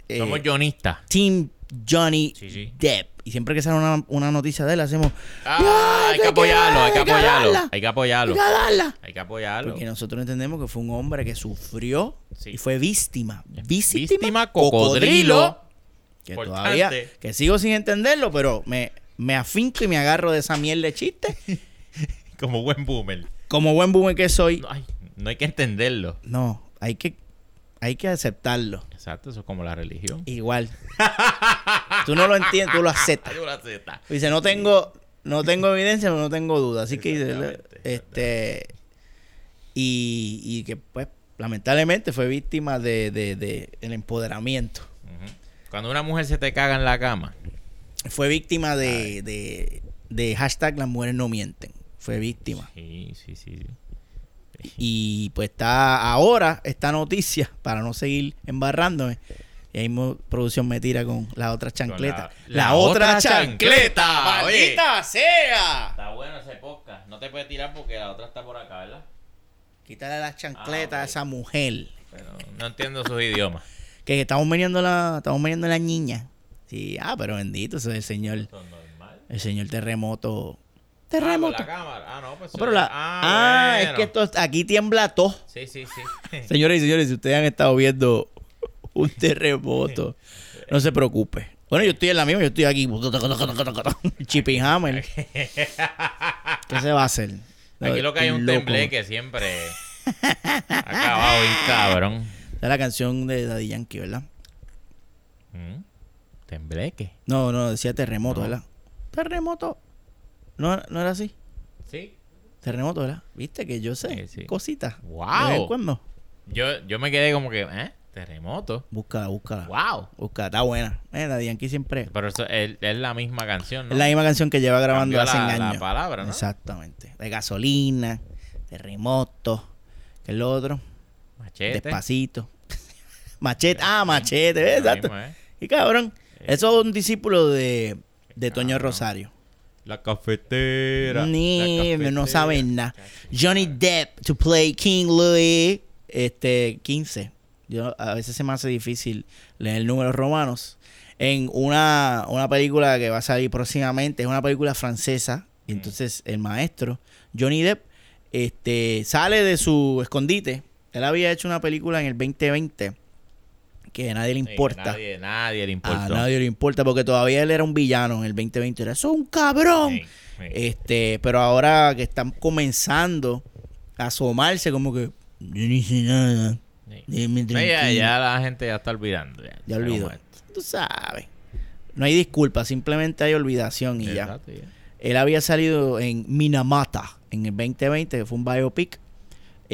eh, Somos guionistas. Team Johnny Sí, sí. Depp. Y siempre que sale una, una noticia de él, hacemos. Ah, hay que apoyarlo, hay que apoyarlo. Hay que apoyarlo. Hay que darla. Hay que apoyarlo. Porque nosotros entendemos que fue un hombre que sufrió Sí. y fue víctima. Víctima, Víctima cocodrilo. Que Importante. todavía, que sigo sin entenderlo, pero me, me afinco y me agarro de esa miel de chiste. Como buen boomer. Como buen boomer que soy, No, ay, no hay que entenderlo. no, hay que, hay que aceptarlo. Exacto, eso es como la religión. Igual. tú no lo entiendes, tú lo aceptas. Ay, una zeta. Dice, no tengo, no tengo evidencia, pero no tengo duda. Así que, este, y, y que pues, lamentablemente fue víctima de, de, de el empoderamiento. Cuando una mujer se te caga en la cama. Fue víctima de, de, de hashtag las mujeres no mienten. Fue víctima. Sí, sí, sí. sí. Y pues está ahora esta noticia, para no seguir embarrándome. Y ahí mismo producción me tira con la otra chancleta. la- La, la otra, otra chancleta. ¡Maldita sea! Está bueno ese podcast. No te puedes tirar porque la otra está por acá, ¿verdad? Quítale la chancleta Ah, a esa mujer. Pero no entiendo sus idiomas. Que estamos veniendo la, estamos veniendo la niña. Sí, ah, pero bendito, ese es el señor, Esto es normal. el señor terremoto. Ah, Terremoto. la cámara. Ah, no, pues. Pero la- ah, es bueno. que esto, aquí tiembla todo. Sí, sí, sí. Señores y señores, si ustedes han estado viendo un terremoto, no se preocupe. Bueno, yo estoy en la misma, yo estoy aquí. Chippy Hammer. ¿Qué se va a hacer? Aquí lo que hay es un Loco. tembleque siempre. Acabado bien cabrón. Esa es la canción de Daddy Yankee, ¿verdad? Mm, Tembleque. No, no, decía terremoto, No. ¿verdad? Terremoto. No, no era así. Sí. Terremoto, ¿verdad? Viste que yo sé Sí, sí. cositas. Wow. Cuando. Yo, yo me quedé como que, ¿eh? Terremoto. Búscala, búscala. Wow. Búscala, está buena. Eh, Daddy Yankee siempre. Pero eso es, es la misma canción, ¿no? Es la misma canción que lleva grabando Cambió hace la- la años. palabra, ¿no? Exactamente. De gasolina, terremoto, ¿qué es lo otro? Machete. Despacito. machete, ah, machete, ¿ves? Exacto. mismo, ¿eh? Y cabrón, eso es un discípulo de, de Toño. Rosario. La cafetera. Ni, la no saben nada. Johnny Depp to play King Louis, este, 15. Yo, a veces se me hace difícil leer números romanos. En una, una película que va a salir próximamente, es una película francesa. Y entonces el maestro, Johnny Depp, este, sale de su escondite. Él había hecho una película en el 2020 que a nadie le Sí, importa. nadie, nadie le a importó. nadie le importa porque todavía él era un villano en el 2020. Era, eso es un cabrón. Sí, sí. Este, pero ahora que están comenzando a asomarse como que yo no hice nada. Ya, tranquilo". ya la gente ya está olvidando. Ya, olvidó. Tú sabes. No hay disculpa, simplemente hay olvidación y ya. Él había salido en Minamata en el 2020, que fue un biopic.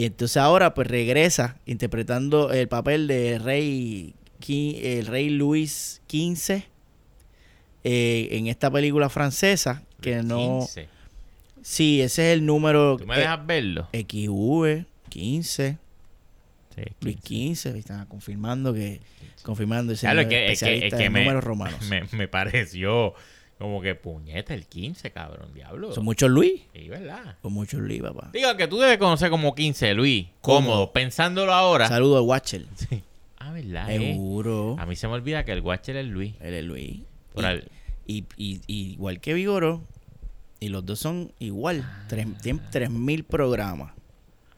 Entonces ahora pues regresa interpretando el papel de rey el rey Luis XV eh, en esta película francesa que no 15. sí ese es el número ¿Tú me eh, dejas verlo? XV 15 Sí, Luis 15. XV están confirmando que confirmando ese Claro, es que, es que, es que me, números romanos me, me pareció como que puñeta el 15, cabrón, diablo. son muchos Luis Sí, ¿verdad? son muchos Luis papá Digo que tú debes conocer como 15, Luis. Cómodo. Cómodo. Pensándolo ahora. saludo a Watcher Sí. Ah, ¿verdad? eh? seguro A mí se me olvida que el Watcher es Luis. él es Luis Por Y- al- Y, y- y igual que Vigoro, y los dos son igual. Tres, tienen 3.000 programas.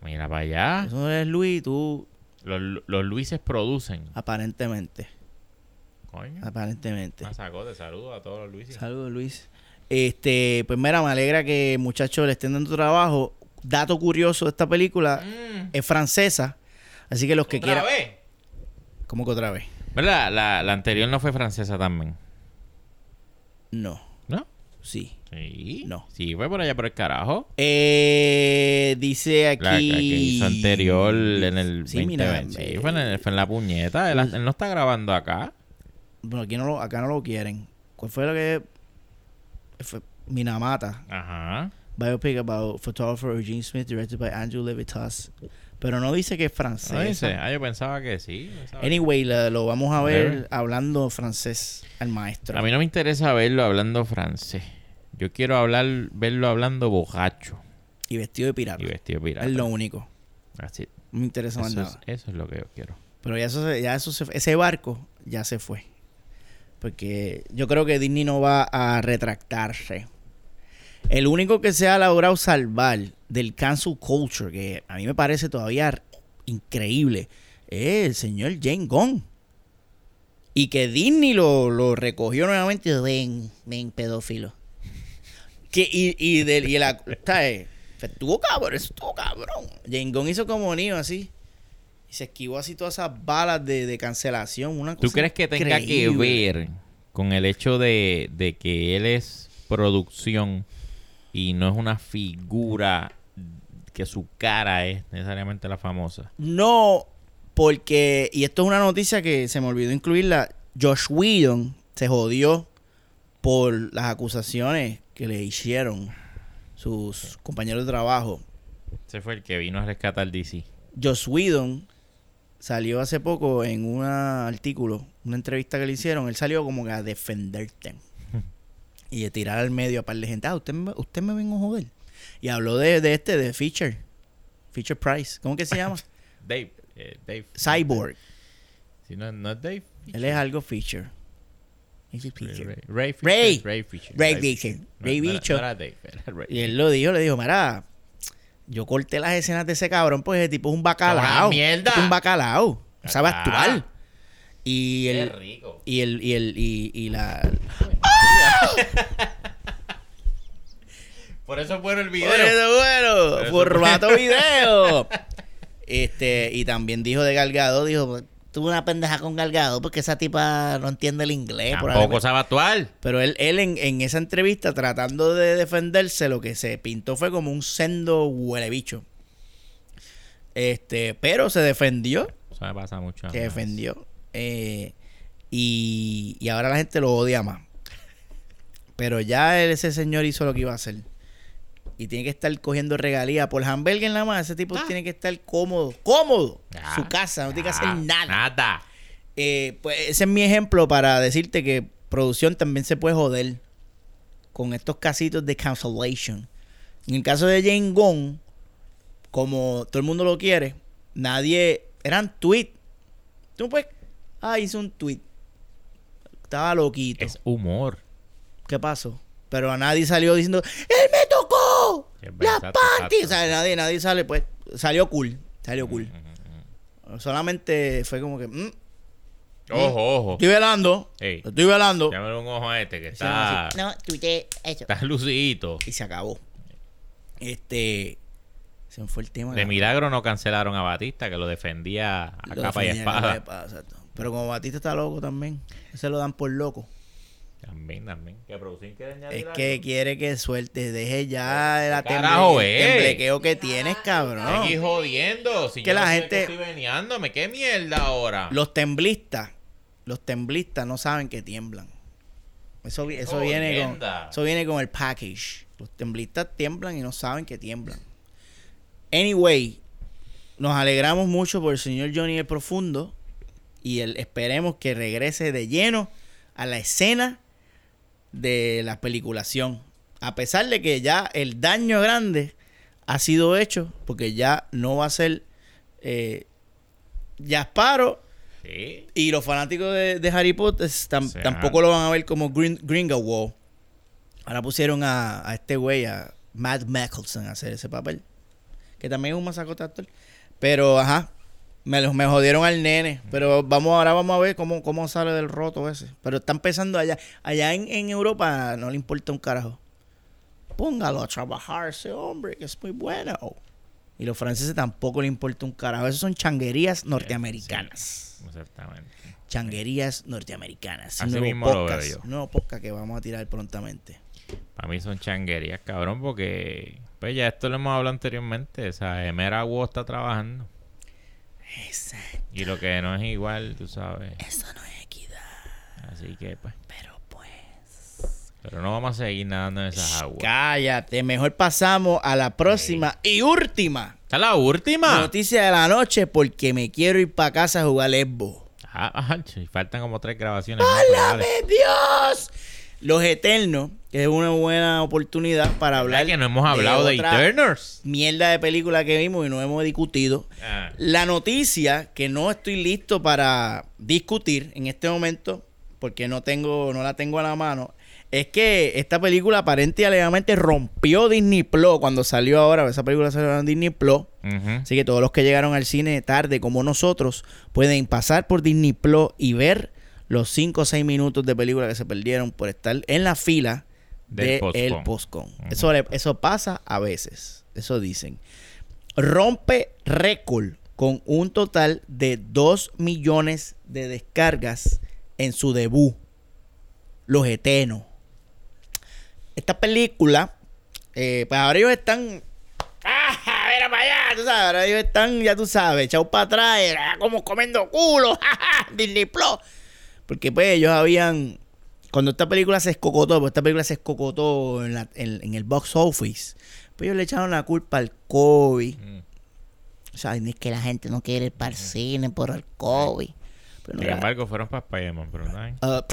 Mira para allá. Eso es Luis tú, Los, los Luises producen. aparentemente. Coño. Aparentemente. Ah, sacó de saludo a todos los Luises. Saludos, Luis. Este, pues mira, me alegra que muchachos le estén dando trabajo. Dato curioso de esta película Mm, es francesa. Así que los que ¿Otra quieran. vez? ¿Cómo que otra vez? ¿Verdad? La, la anterior no fue francesa también. No. ¿No? Sí. Sí. No. Sí, fue por allá por el carajo. Eh, dice aquí. La, la que hizo anterior en el Sí, mira, 2020. Sí, eh, fue en, el- fue en la puñeta. Él, él no está grabando acá. Bueno, aquí no lo, acá no lo quieren. ¿Cuál fue lo que fue? Minamata. Ajá. Biopic about photographer Eugene Smith, directed by Andrew Levitas. Pero no dice que es francés. ¿No dice? Ah, yo pensaba que sí. pensaba Anyway, lo vamos a ver hablando francés al maestro. A mí no me interesa verlo hablando francés. Yo quiero hablar, verlo hablando bojacho Y vestido de pirata. y vestido pirata. Es lo único. Así. No me interesa más Eso, nada. es, eso es lo que yo quiero. Pero ya eso, ya eso se- ese barco ya se fue. Porque yo creo que Disney no va a retractarse. El único que se ha logrado salvar del cancel culture, que a mí me parece todavía increíble, es el señor Jane Gong. Y que Disney lo, lo recogió nuevamente. Ven, ven, pedófilo. Que, y, y, del, y la, ¿sabes? Estuvo cabrón, estuvo cabrón. Jane Gong hizo como niño así. Y se esquivó así todas esas balas de, de cancelación. Una ¿Tú cosa crees que tenga que ver con el hecho de, de que él es producción y no es una figura que su cara es necesariamente la famosa? No, porque, y esto es una noticia que se me olvidó incluirla, Josh Whedon se jodió por las acusaciones que le hicieron sus compañeros de trabajo Ese fue el que vino a rescatar DC. Joss Whedon salió hace poco en un artículo, una entrevista que le hicieron, él salió como que a defenderte. y de tirar al medio a par de gente. Ah, usted me, usted me vengo a joder. Y habló de, de este, de Feature. Feature Price. ¿Cómo que se llama? Dave. eh, Dave. Cyborg. Si no, no es Dave. Él es algo Feature. Es Ray, Feature. Ray, Ray. Ray Fisher. Ray Fisher. No, Ray no era- Bicho. no era Dave, era Ray. Y él lo dijo, le dijo, mira, yo corté las escenas de ese cabrón, pues ese tipo es un bacalao. Una mierda. Es un bacalao. Sabe Ah. actuar. Y Qué el, rico. y el, y el, y, y la, Por eso es bueno el video. Por eso, bueno, Por formato video. Este, y también dijo de Galgado, dijo, tuve una pendeja con Galgado porque esa tipa no entiende el inglés. Tampoco probablemente". sabe actuar. Pero él, él en, en esa entrevista, tratando de defenderse, lo que se pintó fue como un sendo huele bicho. Este, pero se defendió. Eso me pasa mucho. Se más. defendió. Eh, y, y ahora la gente lo odia más. Pero ya ese señor hizo lo que iba a hacer. Y tiene que estar cogiendo regalía por hamburger nada más. Ese tipo tiene que estar cómodo. ¡Cómodo! Su casa, no tiene que hacer nada. Nada. Eh, pues ese es mi ejemplo para decirte que producción también se puede joder con estos casitos de cancellation. En el caso de Jane Gong, como todo el mundo lo quiere, nadie. Eran tweets. Tú no puedes. Ah, hizo un tweet. Estaba loquito. Es humor. ¿Qué pasó? Pero a nadie salió diciendo, ¡Él me ¡La exacto. O sea, nadie, nadie sale, pues. Salió cool. Salió cool. Solamente fue como que. mm, Ojo, ojo. Estoy velando. Ey. Estoy velando. Llámale un ojo a este que está. No, tuite eso. Está lucidito. Y se acabó. Este. Se me fue el tema. De milagro no cancelaron a Batista, que lo defendía a Lo capa y defendía a capa y espada. espada, exacto. Pero como Batista está loco también. Se lo dan por loco. También, también. Que producir quiere añadir Es algo? que quiere que suelte. Deje ya la ¿Qué carajo es? temblequeo que tienes, cabrón. Aquí jodiendo. Si Que yo la no sé gente- que estoy veniándome. ¿Qué mierda ahora? Los temblistas. Los temblistas no saben que tiemblan. Eso, eso viene con, eso viene con el package. Los temblistas tiemblan y no saben que tiemblan. Anyway, nos alegramos mucho por el señor Johnny el Profundo y el, esperemos que regrese de lleno a la escena de la peliculación. A pesar de que ya el daño grande ha sido hecho, porque ya no va a ser eh, Sí. y los fanáticos de, de Harry Potter tam- tampoco lo van a ver como Green, Grindelwald. Ahora pusieron a, a este güey, a Matt Mickelson, a hacer ese papel. Que también es un masacote actor. Pero, ajá, me, lo- me jodieron al nene. Pero vamos ahora vamos a ver cómo, cómo sale del roto ese. Pero está empezando allá. Allá en, en Europa no le importa un carajo. Póngalo a trabajar ese hombre, que es muy bueno. Y los franceses tampoco le importa un carajo. Esas son changuerías norteamericanas Exactamente. changuerías norteamericanas. Así nuevo mismo lo veo yo. nuevo podcast que vamos a tirar prontamente. Para mí son changuerías, cabrón, porque pues ya esto lo hemos hablado anteriormente. O sea, Emera Wo está trabajando. Exacto. Y lo que no es igual, tú sabes. Eso no es equidad, Así que, pues. pero pues. Pero no vamos a seguir nadando en esas aguas. Cállate, mejor pasamos a la próxima y última ¿Esta es la última? noticia de la noche porque me quiero ir para casa a jugar Lesbo. Ah, ch- faltan como tres grabaciones. ¡Válame Dios! Los Eternos, que es una buena oportunidad para hablar. ¿Verdad que no hemos hablado de, Eternals? Mierda de película que vimos y no hemos discutido. Ah, La noticia que no estoy listo para discutir en este momento, porque no tengo, no la tengo a la mano, es que esta película aparente y alegadamente rompió Disney Plus cuando salió ahora. Esa película salió en Disney Plus. Así que todos los que llegaron al cine tarde como nosotros pueden pasar por Disney Plus y ver los 5 o 6 minutos de película que se perdieron por estar en la fila Del de postcon. el postcon. eso, le- eso pasa a veces. Eso dicen. Rompe récord con un total de 2 millones de descargas en su debut. Los Eternos. Esta película, eh, pues ahora ellos están ¡Ah! ¡Mira para allá! Tú sabes, ahora ellos están, ya tú sabes, echados para atrás, ah, como comiendo culo, ¡ja, ja! Disney Plus. Porque pues ellos habían, cuando esta película se escocotó, pues esta película se escocotó en, la- en- en el box office, Pues ellos le echaron la culpa al COVID. Mm. O sea, Es que la gente no quiere ir para el cine por el COVID. pero no Sin era- embargo, fueron para Spider-Man, pero nada. Ah,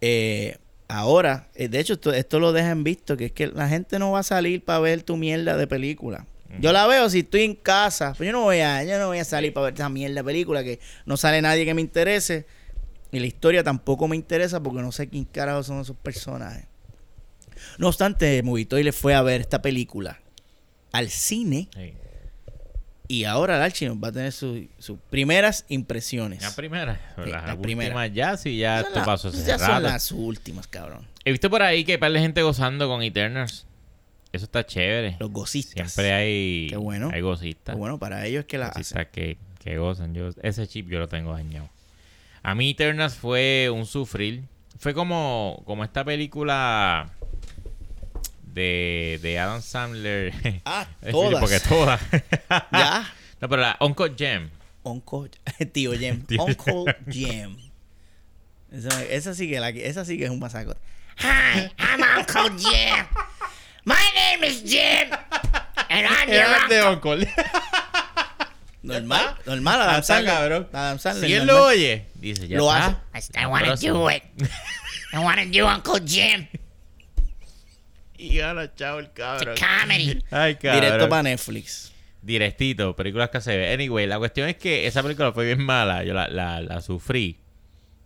eh, ahora, eh, de hecho, esto, esto lo dejan visto, que es que la gente no va a salir para ver tu mierda de película. Yo la veo si estoy en casa, pero yo no voy a, yo no voy a salir para ver esa mierda de película que no sale nadie que me interese. Y la historia tampoco me interesa porque no sé quién carajo son esos personajes. No obstante, Movitoy le fue a ver esta película al cine Sí. y ahora el Archie va a tener su- sus primeras impresiones. La primera. Sí, las la primera. últimas ya, sí, ya esto pasó ya son las últimas, cabrón. He visto por ahí que hay par de gente gozando con Eternals. Eso está chévere. Los gocistas. Siempre hay, Qué bueno. hay gozistas. Pero bueno, para ellos es que la hacen. Que, que gozan. Yo, ese chip yo lo tengo dañado. A mí Eternals fue un sufrir. Fue como, como esta película de, de Adam Sandler. Ah, todas. Porque todas. Ya. No, pero la Uncle Gem. Uncle, tío Jem. Tío- Uncle Jem. Esa, esa sí que la, esa sí que es un masacre. Hi, I'm Uncle Jim. My name is Jim. And I'm your Era de uncle. Uncle. Normal, normal, Adam Está Sandler. cabrón. Adam Sandler, Si él normal. lo oye, dice, ya Lo está. hace. I, I want to do it. I want to do Uncle Jim. Y gana, chao, el cabrón. Comedy. Ay, cabrón. Directo para Netflix. Directito, películas que se ve. Anyway, la cuestión es que esa película fue bien mala. Yo la, la, la sufrí.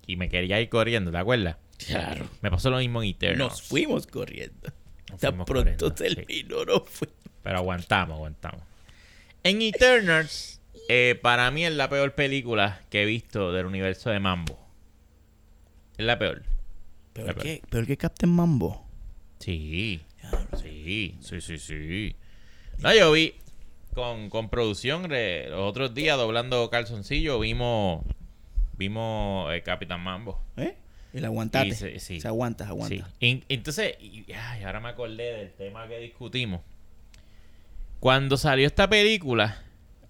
Y me quería ir corriendo, ¿te acuerdas? Claro. Me pasó lo mismo en Eternals. Nos fuimos corriendo. Tan fuimos pronto corriendo, sí. terminó, no fue. Pero aguantamos, aguantamos. En Eternals, eh, para mí es la peor película que he visto del universo de Mambo. Es la peor. ¿Peor Peor. que, peor que Captain Mambo. Sí. Sí, sí, sí, sí. No, yo vi con, con producción re- los otros días doblando calzoncillo vimos vimos eh, Capitán Mambo. ¿Eh? Y la aguantate. Se- sí. Se aguanta, se aguanta. Sí. Entonces, y- ay, ahora me acordé del tema que discutimos. Cuando salió esta película,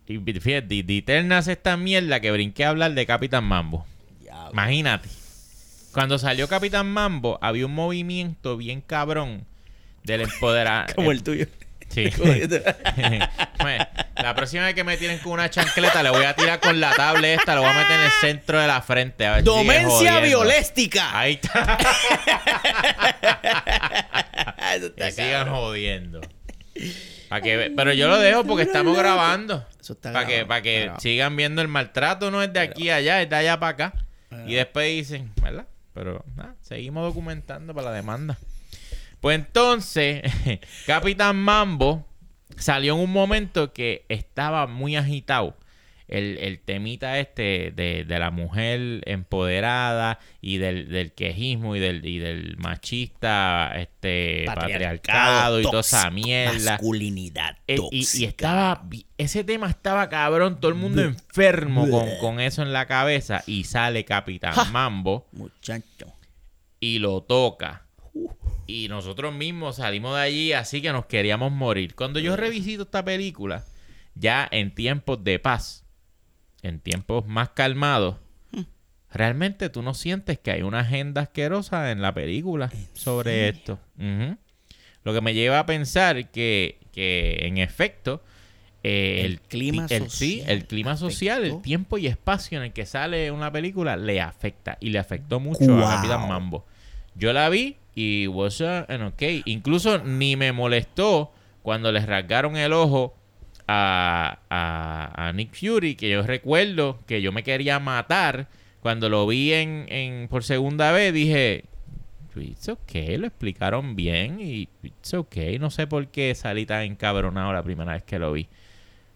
y fíjate, Eternals esta mierda que brinqué a hablar de Capitán Mambo. Diablo. Imagínate. Cuando salió Capitán Mambo, había un movimiento bien cabrón del empoderamiento. Como el tuyo. Sí. Como el tuyo. Bueno, la próxima vez que me tienen con una chancleta, le voy a tirar con la tabla esta, lo voy a meter en el centro de la frente. A ver Domencia violéstica. Ahí está. Eso está Que sigan jodiendo. Pa' que, pero yo lo dejo porque estamos grabando. Para que, para que grabado. sigan viendo el maltrato, no es de aquí a allá, es de allá para acá. Y después dicen, ¿verdad? Pero nada, seguimos documentando para la demanda. Pues entonces, Capitán Mambo salió en un momento que estaba muy agitado. El, el temita este de, de la mujer empoderada y del, del quejismo y del, y del machista este patriarcado, y toda esa mierda. Masculinidad Eh, y, estaba, ese tema estaba cabrón, todo el mundo enfermo con, con eso en la cabeza. Y sale Capitán Ja. Mambo Muchacho. y lo toca. Y nosotros mismos salimos de allí así que nos queríamos morir. Cuando yo revisito esta película, ya en tiempos de paz, en tiempos más calmados, realmente tú no sientes que hay una agenda asquerosa en la película sobre esto. Lo que me lleva a pensar que, que en efecto, eh, El clima el- sí, social el clima social, el tiempo y espacio en el que sale una película le afecta y le afectó mucho Wow. a Capitán Mambo. Yo la vi y was uh, an okay. Incluso ni me molestó cuando les rasgaron el ojo a, a- Nick Fury, que yo recuerdo que yo me quería matar cuando lo vi en, en- por segunda vez. Dije, it's okay, lo explicaron bien y it's okay. No sé por qué salí tan encabronado la primera vez que lo vi.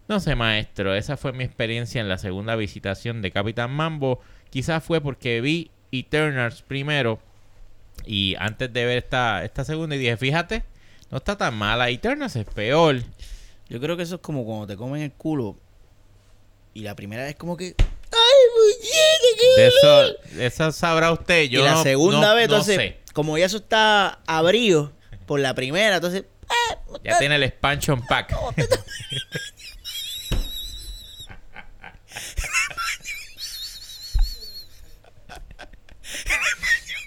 No sé, maestro, esa fue mi experiencia en la segunda visitación de Capitán Mambo. Quizás fue porque vi Eternals primero y antes de ver esta, esta segunda y dije, fíjate, no está tan mala. Eternals es peor. Yo creo que eso es como cuando te comen el culo. Y la primera vez como que. ¡Ay, muñeca, qué De eso, de eso sabrá usted. Yo y la no- segunda no- vez, no entonces, sé. como ya eso está abrido por la primera, entonces. ¡ah! Ya tiene el expansion pack.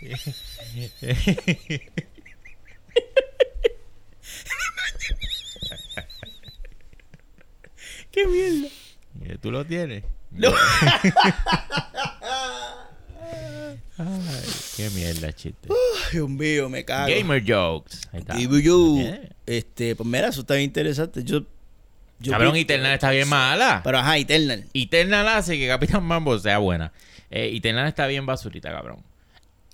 ¡Qué mierda! ¿Tú lo tienes? No. Ay, qué mierda, chiste. Oh, Dios mío, me cago. Gamer jokes. Gamer jokes. Este, pues mira, eso está bien interesante. Yo, yo Cabrón. Eternal está bien mala. Pero ajá, Eternal. Eternal hace que Capitán Mambo sea buena. Eh, Eternal está bien basurita, cabrón.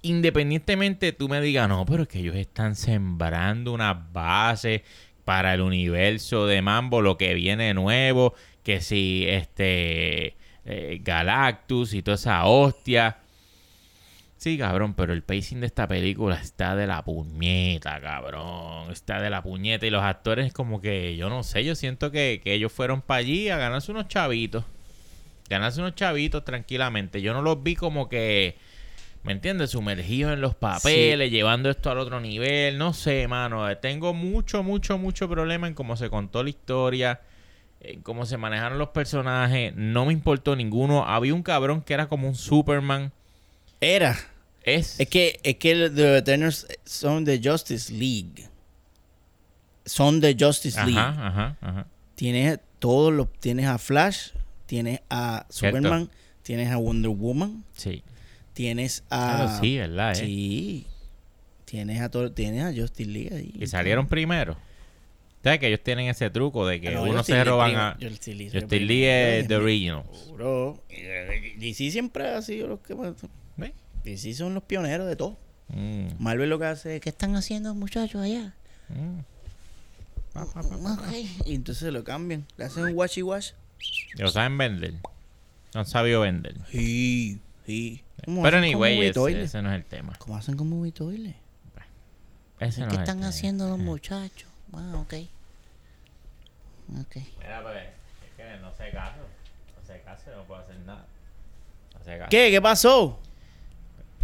Independientemente tú me digas, no, pero es que ellos están sembrando una base para el universo de Mambo, lo que viene nuevo, que si este eh, Galactus y toda esa hostia. Sí, cabrón, pero el pacing de esta película está de la puñeta, cabrón. Está de la puñeta. Y los actores, como que, yo no sé, yo siento que, que ellos fueron para allí a ganarse unos chavitos. Ganarse unos chavitos tranquilamente. Yo no los vi como que, ¿me entiendes? Sumergidos en los papeles, llevando esto al otro nivel. No sé, mano. Tengo mucho, mucho, mucho problema en cómo se contó la historia. En cómo se manejaron los personajes. No me importó ninguno. Había un cabrón que era como un Superman. Era. Es. Es que, es que The Eternals son de Justice League. Son de Justice League. Ajá, ajá, ajá. Tienes todos los, tienes a Flash, tienes a Cierto. Superman, tienes a Wonder Woman, Sí. Tienes a Claro, sí, ¿verdad? eh? Sí. Tienes a todo, tienes a Justice League ahí. Y salieron primero. ¿Sabes que ellos tienen ese truco de que no, uno se roban a... Primero. League es The Original. Bro, y- DC siempre ha sido los que más. ¿Ves? DC son los pioneros de todo. Mm, Marvel lo que hace es ¿Qué que están haciendo muchachos allá? mm. Y entonces lo cambian, le hacen un washi wash. Lo saben vender. No han sabido vender. Sí, sí. ¿Cómo Pero anyway, ese, ese no es el tema. ¿Cómo hacen con Movie Toilet? Ese no ¿Qué es el están tema. haciendo los muchachos? Ah, ok. Ok. Mira, pues, es que no se caso. No se caso, no puedo hacer nada. No se caso. ¿Qué? ¿Qué pasó?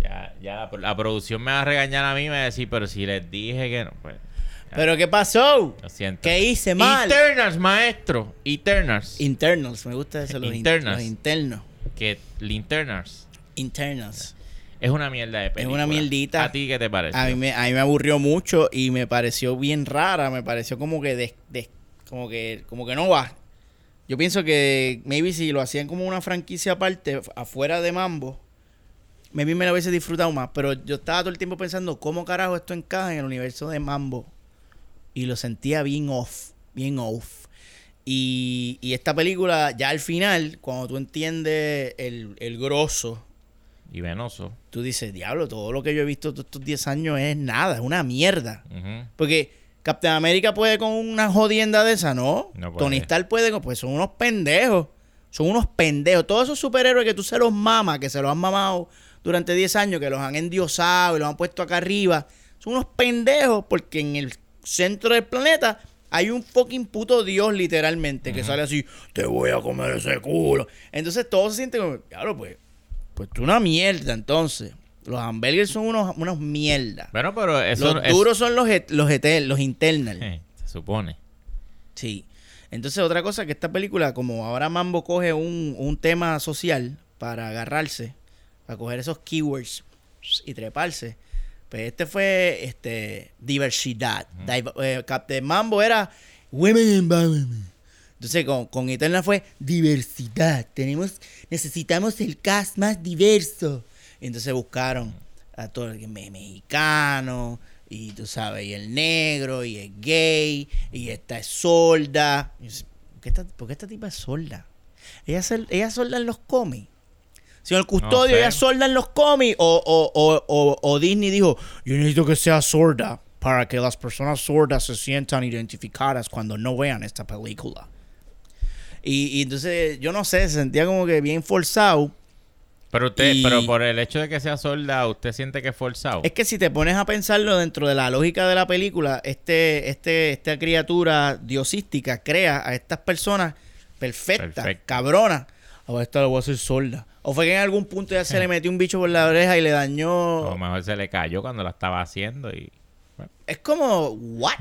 Ya, ya la, la producción me va a regañar a mí y me va a decir, pero si les dije que no, pues... ya, ¿Pero qué pasó? Lo siento. ¿Qué hice mal? Eternals, maestro. Eternals. Internals, me gusta eso, los, in- Internas. los internos. que Linternals Internals. es una mierda de película. una mierdita. ¿A ti qué te parece? A mí, me, a mí me aburrió mucho y me pareció bien rara. Me pareció como que des- des- como que como que no va. Yo pienso que maybe si lo hacían como una franquicia aparte, afuera de Mambo, maybe me lo hubiese disfrutado más. Pero yo estaba todo el tiempo pensando cómo carajo esto encaja en el universo de Mambo. Y lo sentía bien off, bien off. Y, y esta película, ya al final, cuando tú entiendes el, el grosso Y venoso. tú dices, diablo, todo lo que yo he visto todos estos 10 años es nada, es una mierda. Porque Captain América puede con una jodienda de esa, ¿no? No puede. Tony Stark puede con, pues son unos pendejos. Son unos pendejos. Todos esos superhéroes que tú se los mamas, que se los han mamado durante 10 años, que los han endiosado y los han puesto acá arriba, son unos pendejos porque en el centro del planeta hay un fucking puto dios literalmente que sale así, te voy a comer ese culo. Entonces todos se sienten como, diablo, pues, pues tú una mierda entonces. Los hamburgers son unos, unos mierda. Bueno, pero eso Los es- duros son los, los, etel- los internal. Eh, se supone. Sí. Entonces, otra cosa que esta película, como ahora Mambo coge un, un tema social para agarrarse, para coger esos keywords y treparse, pues este fue este diversidad. Div- eh, Captain Mambo era women empowerment. Entonces, con, con Eterna fue diversidad. Tenemos, necesitamos el cast más diverso. Entonces buscaron a todo el mexicano, y tú sabes, y el negro, y el gay, y esta es solda. ¿Por qué esta, por qué esta tipa es solda? Ella, sol- ella solda en los cómics. Señor Custodio, sé. ella solda en los cómics. O, o, o, o Disney dijo, yo necesito que sea sorda para que las personas sordas se sientan identificadas cuando no vean esta película. Y, y entonces, yo no sé, se sentía como que bien forzado. Pero usted, Y- pero por el hecho de que sea solda, ¿usted siente que es forzado? Es que si te pones a pensarlo dentro de la lógica de la película, este, este, esta criatura diosística crea a estas personas perfectas, Perfecto. cabronas. O esta lo voy a hacer sorda. O fue que en algún punto ya se le metió un bicho por la oreja y le dañó. lo mejor se le cayó cuando la estaba haciendo y... Es como, what?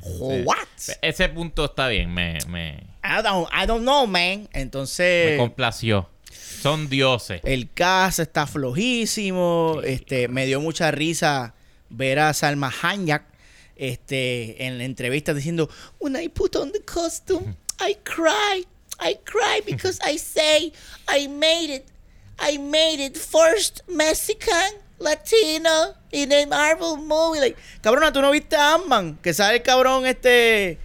What? Ese punto está bien, me, me, I don't, I don't know, man. me Entonces, complació. Son dioses. el cast está flojísimo. Este, me dio mucha risa ver a Salma Hayek este, en la entrevista diciendo, When I put on the costume, I cry. I cry because I say I made it. I made it first Mexican Latino in a Marvel movie. Like, Cabrona, ¿tú no viste a Ant-Man? Que sale el cabrón este...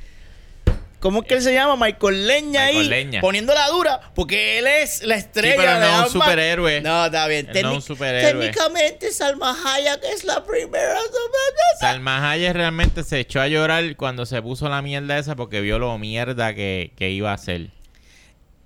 ¿Cómo es que él se llama? Michael Leña Michael ahí. Leña. Poniéndola dura. Porque él es la estrella Sí, pero de no es un Ant-Man. superhéroe. No, está bien. Él no es un superhéroe. Técnicamente Salma Hayek es la primera. Salma Hayek realmente se echó a llorar cuando se puso la mierda esa porque vio lo mierda que, que iba a hacer.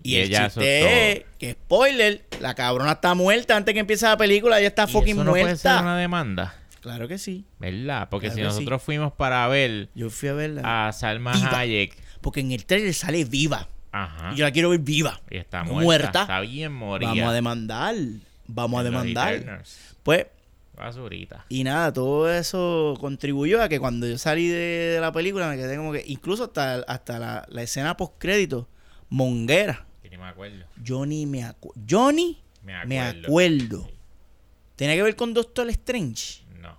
Y, Y el ella, chiste es que, spoiler, la cabrona está muerta antes que empiece la película. Ella está ¿Y fucking eso no puede muerta. ser una demanda? Claro que sí. ¿Verdad? Porque Claro si sí. nosotros fuimos para ver Yo fui a verla. a Salma Viva. Hayek, Porque en el trailer sale viva. ajá, Y yo la quiero ver viva. y está muerta, muerta. está bien morida. Vamos a demandar. Vamos a En demandar. Pues, Basurita. y nada, todo eso contribuyó a que cuando yo salí de, de la película me quedé como que, incluso hasta, hasta la, la escena post crédito, Monguera. Que ni me acuerdo. Yo ni me acuerdo. Johnny, Me me acuerdo. acuerdo. Tenía que ver con Doctor Strange. No,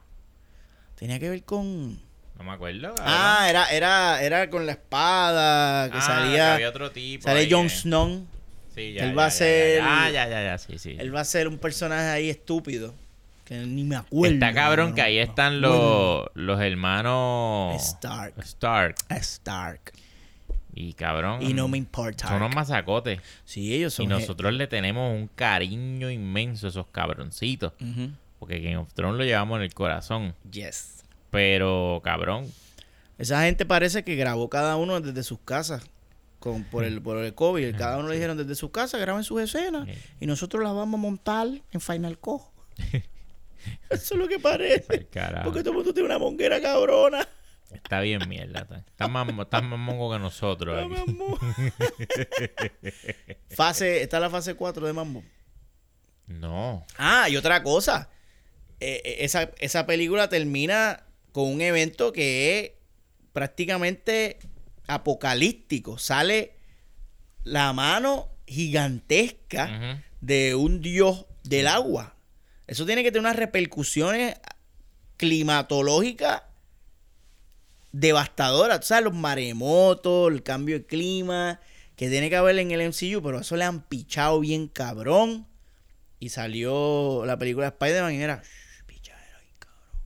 Tenía que ver con. No me acuerdo. Ah, era, era, era con la espada que Ah, salía. había otro tipo. sale Jon. Snow. Sí, él va a ya, ser- Ya, ya, ya, ya, sí, sí. Él va a ser un personaje ahí estúpido. Que ni me acuerdo. Está cabrón no que ahí están los, los hermanos Stark. Stark. Stark. Y cabrón. Y no me importa. Son unos mazacotes. Sí, ellos son. Y nosotros le tenemos un cariño inmenso a esos cabroncitos. Porque Game of Thrones lo llevamos en el corazón. Yes. Pero, cabrón, Esa gente parece que grabó cada uno desde sus casas. Con, por, el, por el COVID. Cada uno le dijeron desde su casa, graben sus escenas. Y nosotros las vamos a montar en Final Cut. Eso es lo que parece. Carajo. Porque todo el mundo tiene una monguera cabrona. está bien mierda. Está, está más, está más mongo que nosotros. Fase, está la fase 4 de Mambo. No. Ah, y otra cosa. Eh, eh, esa, esa película termina con un evento que es prácticamente apocalíptico. Sale la mano gigantesca de un dios del agua. Eso tiene que tener unas repercusiones climatológicas devastadoras. Tú sabes, los maremotos, el cambio de clima, que tiene que haber en el MCU, pero eso le han pichado bien cabrón. Y salió la película de Spider-Man y era "Shh, pichadera bien cabrón.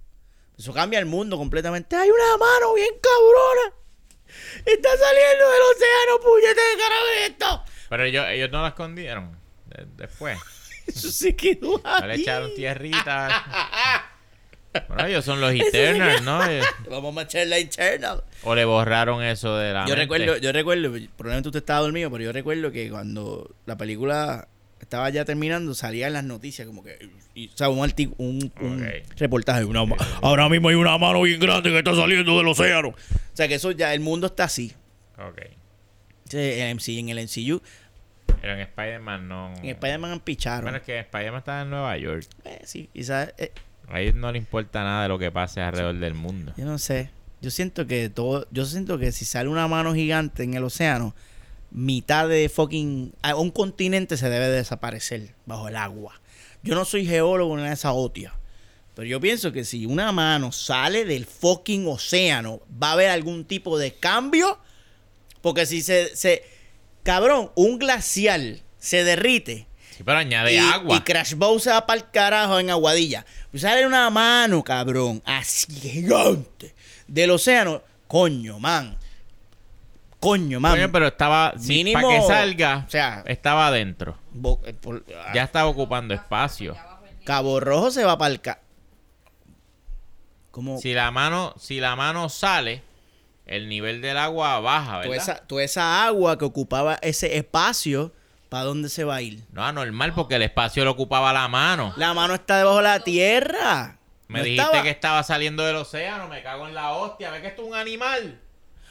Eso cambia el mundo completamente. Hay una mano bien cabrona. Está saliendo del océano, puñete de carajo esto. Pero ellos, ellos no la escondieron. de- después. Eso se quedó No le ahí. echaron tierrita. Bueno, ellos son los Eternals, ¿no? Eh, Vamos a echar la Eternal. O le borraron eso de la Yo mente. recuerdo, yo recuerdo, probablemente usted estaba dormido, pero yo recuerdo que cuando la película estaba ya terminando, salía en las noticias como que, y, o sea, un, reportaje. Una, ahora mismo hay una mano bien grande que está saliendo del océano. O sea, que eso ya, el mundo está así. Ok. En, el MCU, Pero en Spider-Man no. en Spider-Man han picharon. Bueno, es que Spider-Man está en Nueva York. Eh, sí, quizás, eh, A ellos no le importa nada de lo que pase alrededor del mundo. yo no sé. Yo siento que todo, yo siento que si sale una mano gigante en el océano, mitad de fucking, a un continente se debe desaparecer bajo el agua. Yo no soy geólogo en esa otia. Pero yo pienso que si una mano sale del fucking océano, va a haber algún tipo de cambio. Porque si se, se cabrón, un glacial se derrite Sí, pero añade y, agua. y Crash Bow se va para el carajo en Aguadilla. Pues sale una mano, cabrón, así gigante del océano. Coño, man. Coño, man. Coño, pero estaba. sí, Mínimo- para que salga, o sea- estaba adentro. Bo- eh, por- ah, Ya estaba ocupando espacio. Cabo Rojo se va para el ca... Como Si la mano, si la mano sale, el nivel del agua baja, toda ¿verdad? esa, toda esa agua que ocupaba ese espacio, ¿para dónde se va a ir? No, anormal, porque el espacio lo ocupaba la mano. La mano está debajo de la tierra. Me No dijiste estaba- que estaba saliendo del océano, me cago en la hostia. ¿Ves que esto es un animal?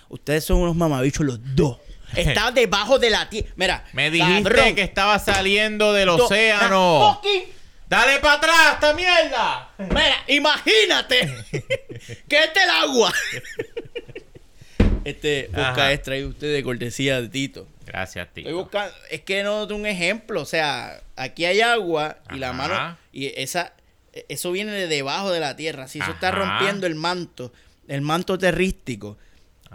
Ustedes son unos mamabichos los dos. Está debajo de la tierra. Mira. Me dijiste cabrón. que estaba saliendo del Do- océano. Ah, ¡Dale para atrás, esta mierda! Mira, imagínate que este es el agua. Este Ajá. podcast es traído usted de cortesía de Tito. Gracias, tío. Estoy buscando, es que no un ejemplo, o sea, aquí hay agua y la mano y esa eso viene de debajo de la tierra, si eso está rompiendo el manto, el manto terrístico.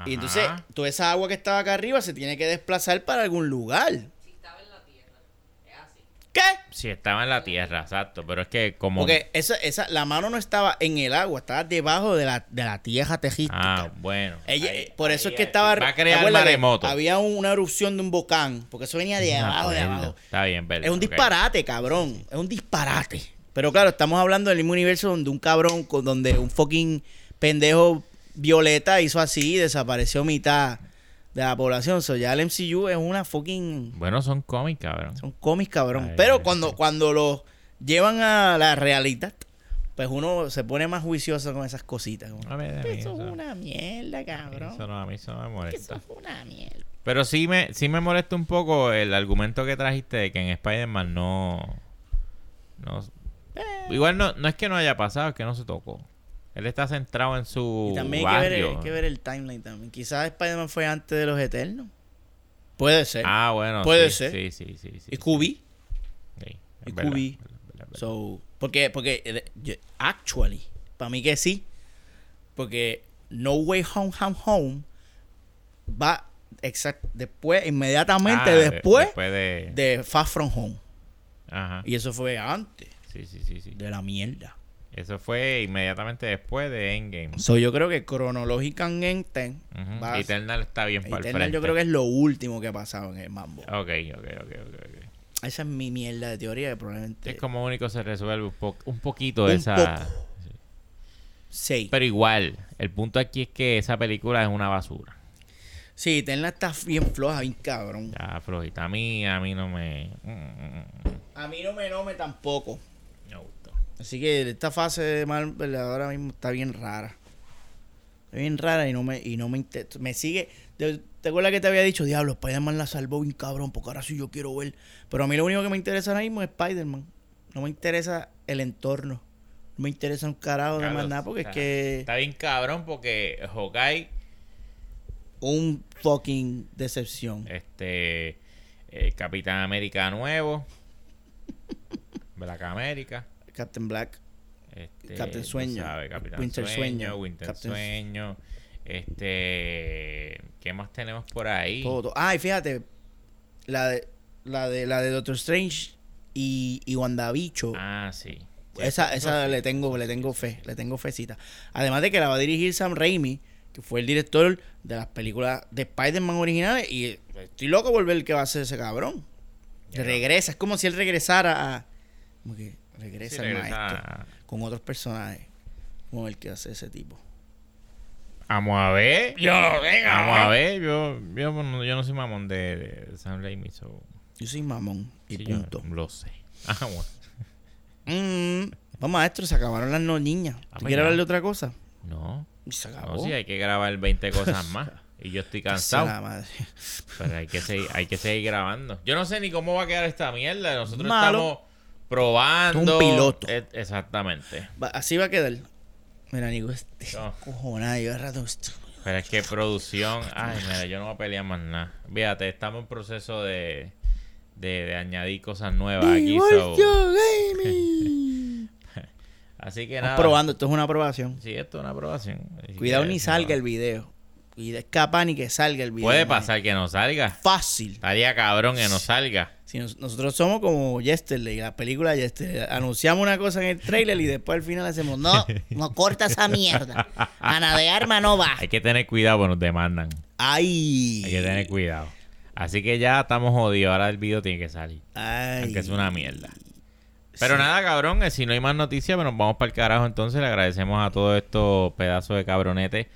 Y entonces, toda esa agua que estaba acá arriba se tiene que desplazar para algún lugar. ¿Qué? Sí, estaba en la tierra, exacto. Pero es que como... Porque esa, esa, la mano no estaba en el agua, estaba debajo de la, de la tierra tejística. Ah, bueno. Ella- Ahí- por eso ahí- es que estaba. Va a crear maremoto. Había un- una erupción de un volcán, porque eso venía de No abajo, de abajo. Está bien, verdad. Es un disparate, cabrón. Es un disparate. Pero claro, estamos hablando del mismo universo donde un cabrón, con- donde un fucking pendejo violeta hizo así y desapareció mitad de la población. So, ya el MCU es una fucking. Bueno, son cómics, cabrón. Son cómics, cabrón. Ay, Pero cuando, cuando los llevan a la realidad, pues uno se pone más juicioso con esas cositas. como, A ver, a mí eso es eso- una mierda, cabrón. Eso no, a mí eso no me Eso molesta. fue una mierda. Pero sí me, sí me molesta un poco el argumento que trajiste de que en Spider-Man no... no Eh. igual no, no es que no haya pasado, es que no se tocó. Él está centrado en su Y también hay que, ver, barrio. hay que ver el timeline también. Quizás Spider-Man fue antes de los Eternos. Puede ser. Ah, bueno. Puede sí, ser. Sí, sí, sí. sí, y sí. QB. Sí, y verdad, QB. verdad, verdad, verdad. So, porque, porque, eh, actually, para mí que sí. Porque No Way Home, Home, Home va exact, después, inmediatamente Ah, de- después, después de... de Far From Home. Ajá. Y eso fue antes Sí, sí, sí, sí. de la mierda. Eso fue inmediatamente después de Endgame. So, yo creo que cronológicamente, Ujú. va- Eternal está bien para el frente. yo creo que es lo último que ha pasado en el mambo. Ok, ok, ok. Esa es mi mierda de teoría que probablemente... Es como único se resuelve un, po- un poquito Un esa... poco. Sí. Pero igual, el punto aquí es que esa película es una basura. Sí, Eternal está bien floja, bien cabrón. Ya, flojita. A mí, a mí no me... mm, mm, mm, A mí no me tampoco. Me gustó. Así que esta fase de Marvel ahora mismo está bien rara. Está bien rara y no me, y no me, me sigue. ¿Te, acuerdas que te había dicho, diablo, Spider-Man la salvó bien cabrón, porque ahora sí yo quiero ver. Pero a mí lo único que me interesa ahora mismo es Spider-Man. No me interesa el entorno. No me interesa un carajo de más nada, porque es que Está bien cabrón porque Hawkeye, un fucking decepción. este... eh, Capitán América nuevo. Black América. Captain Black. Este, Captain Sueño, Capitán Winter Sueño, Sueño, Winter Captain- Sueño. Este, ¿qué más tenemos por ahí? Todo, todo. Ah, y fíjate, la de, la de, la de Doctor Strange y, y WandaVicho. Ah, sí. Esa, esa le tengo, le tengo fe, le tengo fecita. Además de que la va a dirigir Sam Raimi, que fue el director de las películas de Spider-Man originales. Y estoy loco por ver que va a hacer ese cabrón. Regresa, es como si él regresara a. Como que regresa Sí, el maestro. Con otros personajes. Como el que hace ese tipo. Vamos a ver. Yo, venga. Vamos a ver. Yo, yo, no- yo no soy mamón de, de Sam Raimi. so- Yo soy mamón. Y sí, yo lo sé. Ah, bueno. Mm, vamos, maestro, se acabaron las no niñas. Ah, ¿Tú pues quieres hablar de otra cosa? No. Se No, acabó. sí, hay que grabar 20 cosas más. Y yo estoy cansado. la madre. Pero hay que, seguir, hay que seguir grabando. Yo no sé ni cómo va a quedar esta mierda. Nosotros Malo. estamos probando. Un piloto. Eh, Exactamente. Va- así va a quedar. Mira, Nico, este No. cojonada, yo rato esto. Pero es que producción. Ay, mira, yo no voy a pelear más nada. Fíjate, estamos en proceso de, de, de añadir cosas nuevas aquí. so- así que Estamos nada. probando, esto es una aprobación. Sí, esto es una aprobación. Así Cuidado que, ni no. salga el video. Y escapa ni que salga el video. Puede pasar que no salga. Fácil. Estaría cabrón que no salga. Si nos- nosotros somos como Yesterday, la película Yesterday. Anunciamos una cosa en el trailer y después al final hacemos, no, no corta esa mierda. Ana de Arma no va. Hay que tener cuidado porque nos demandan. Ay. Hay que tener cuidado. Así que ya estamos jodidos. Ahora el video tiene que salir. Ay. Aunque es una mierda. Pero Sí. nada, cabrón, si no hay más noticias, pues nos vamos para el carajo. Entonces le agradecemos a todos estos pedazos de cabronetes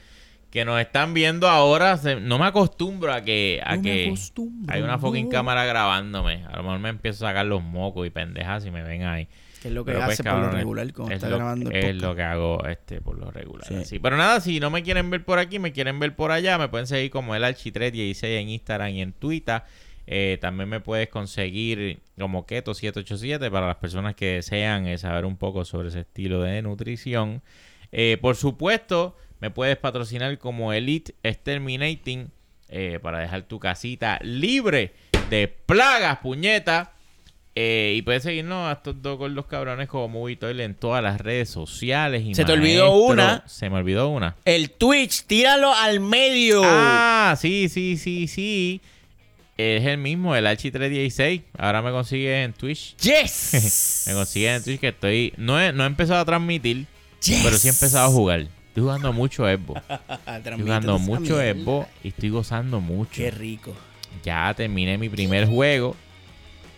que nos están viendo ahora. Se- no me acostumbro a que, a No me que acostumbro, hay una fucking cámara grabándome. A lo mejor me empiezo a sacar los mocos y pendejas si me ven ahí. Que es lo que Pero, pues, por lo regular cuando es está lo- grabando el Es podcast. lo que hago este por lo regular. Sí. así. Pero nada, si no me quieren ver por aquí, me quieren ver por allá, me pueden seguir como el Archi316 en Instagram y en Twitter. Eh, también me puedes conseguir como Keto787 para las personas que desean eh, saber un poco sobre ese estilo de nutrición. Eh, por supuesto, me puedes patrocinar como Elite Exterminating eh, para dejar tu casita libre de plagas, puñeta. Eh, y puedes seguirnos a estos dos con los cabrones como Movie Toilet en todas las redes sociales. y Se te olvidó una. Se me olvidó una. El Twitch, tíralo al medio. Ah, sí, sí, sí, sí. Es el mismo, el Archie316. Ahora me consigues en Twitch. Yes. Me consigues en Twitch que estoy... No he, no he empezado a transmitir, Yes. pero sí he empezado a jugar. Estoy jugando mucho Evo. Estoy jugando mucho. Evo y estoy gozando mucho. Qué rico. Ya terminé mi primer juego,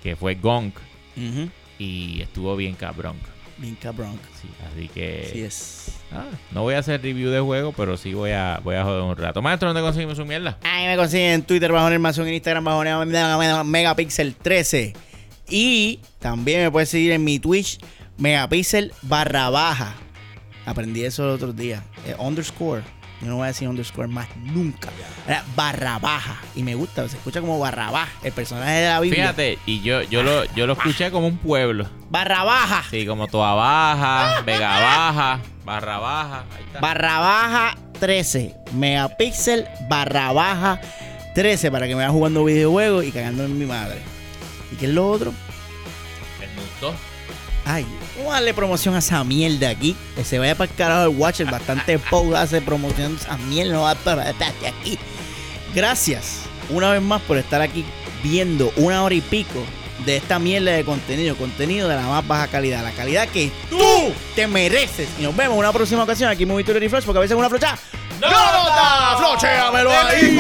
que fue Gonk, y estuvo bien cabrón. Bien cabrón. Sí, así que... Sí es. ah, no voy a hacer review de juego, pero sí voy a, voy a joder un rato. Maestro, ¿dónde conseguimos su mierda? Ahí me consiguen en Twitter bajo Nermación, en Instagram bajo Mega- Megapixel 13. Y también me puedes seguir en mi Twitch, Megapixel barra baja. Aprendí eso el otro día. Eh, underscore. Yo no voy a decir underscore más nunca. Era barra baja. Y me gusta, se escucha como barra baja. El personaje de la Biblia. Fíjate, y yo, yo, lo, yo lo escuché como un pueblo. Barra baja. Sí, como Toa Baja, Vega Baja, Barra Baja. Ahí está. Barra baja 13. Megapixel barra baja 13. Para que me vaya jugando videojuegos y cagando en mi madre. ¿Y qué es lo otro? Desnudó. Ay, vamos a darle promoción a esa mierda aquí. Que se vaya para el carajo el Watcher. Bastante post hace promoción a esa mierda. No va para aquí. Gracias una vez más por estar aquí viendo una hora y pico de esta mierda de contenido. Contenido de la más baja calidad. La calidad que tú te mereces. Y nos vemos en una próxima ocasión aquí en Movie Refresh. Porque a veces una flocha. ¡No nota! ¡Flochéamelo ahí!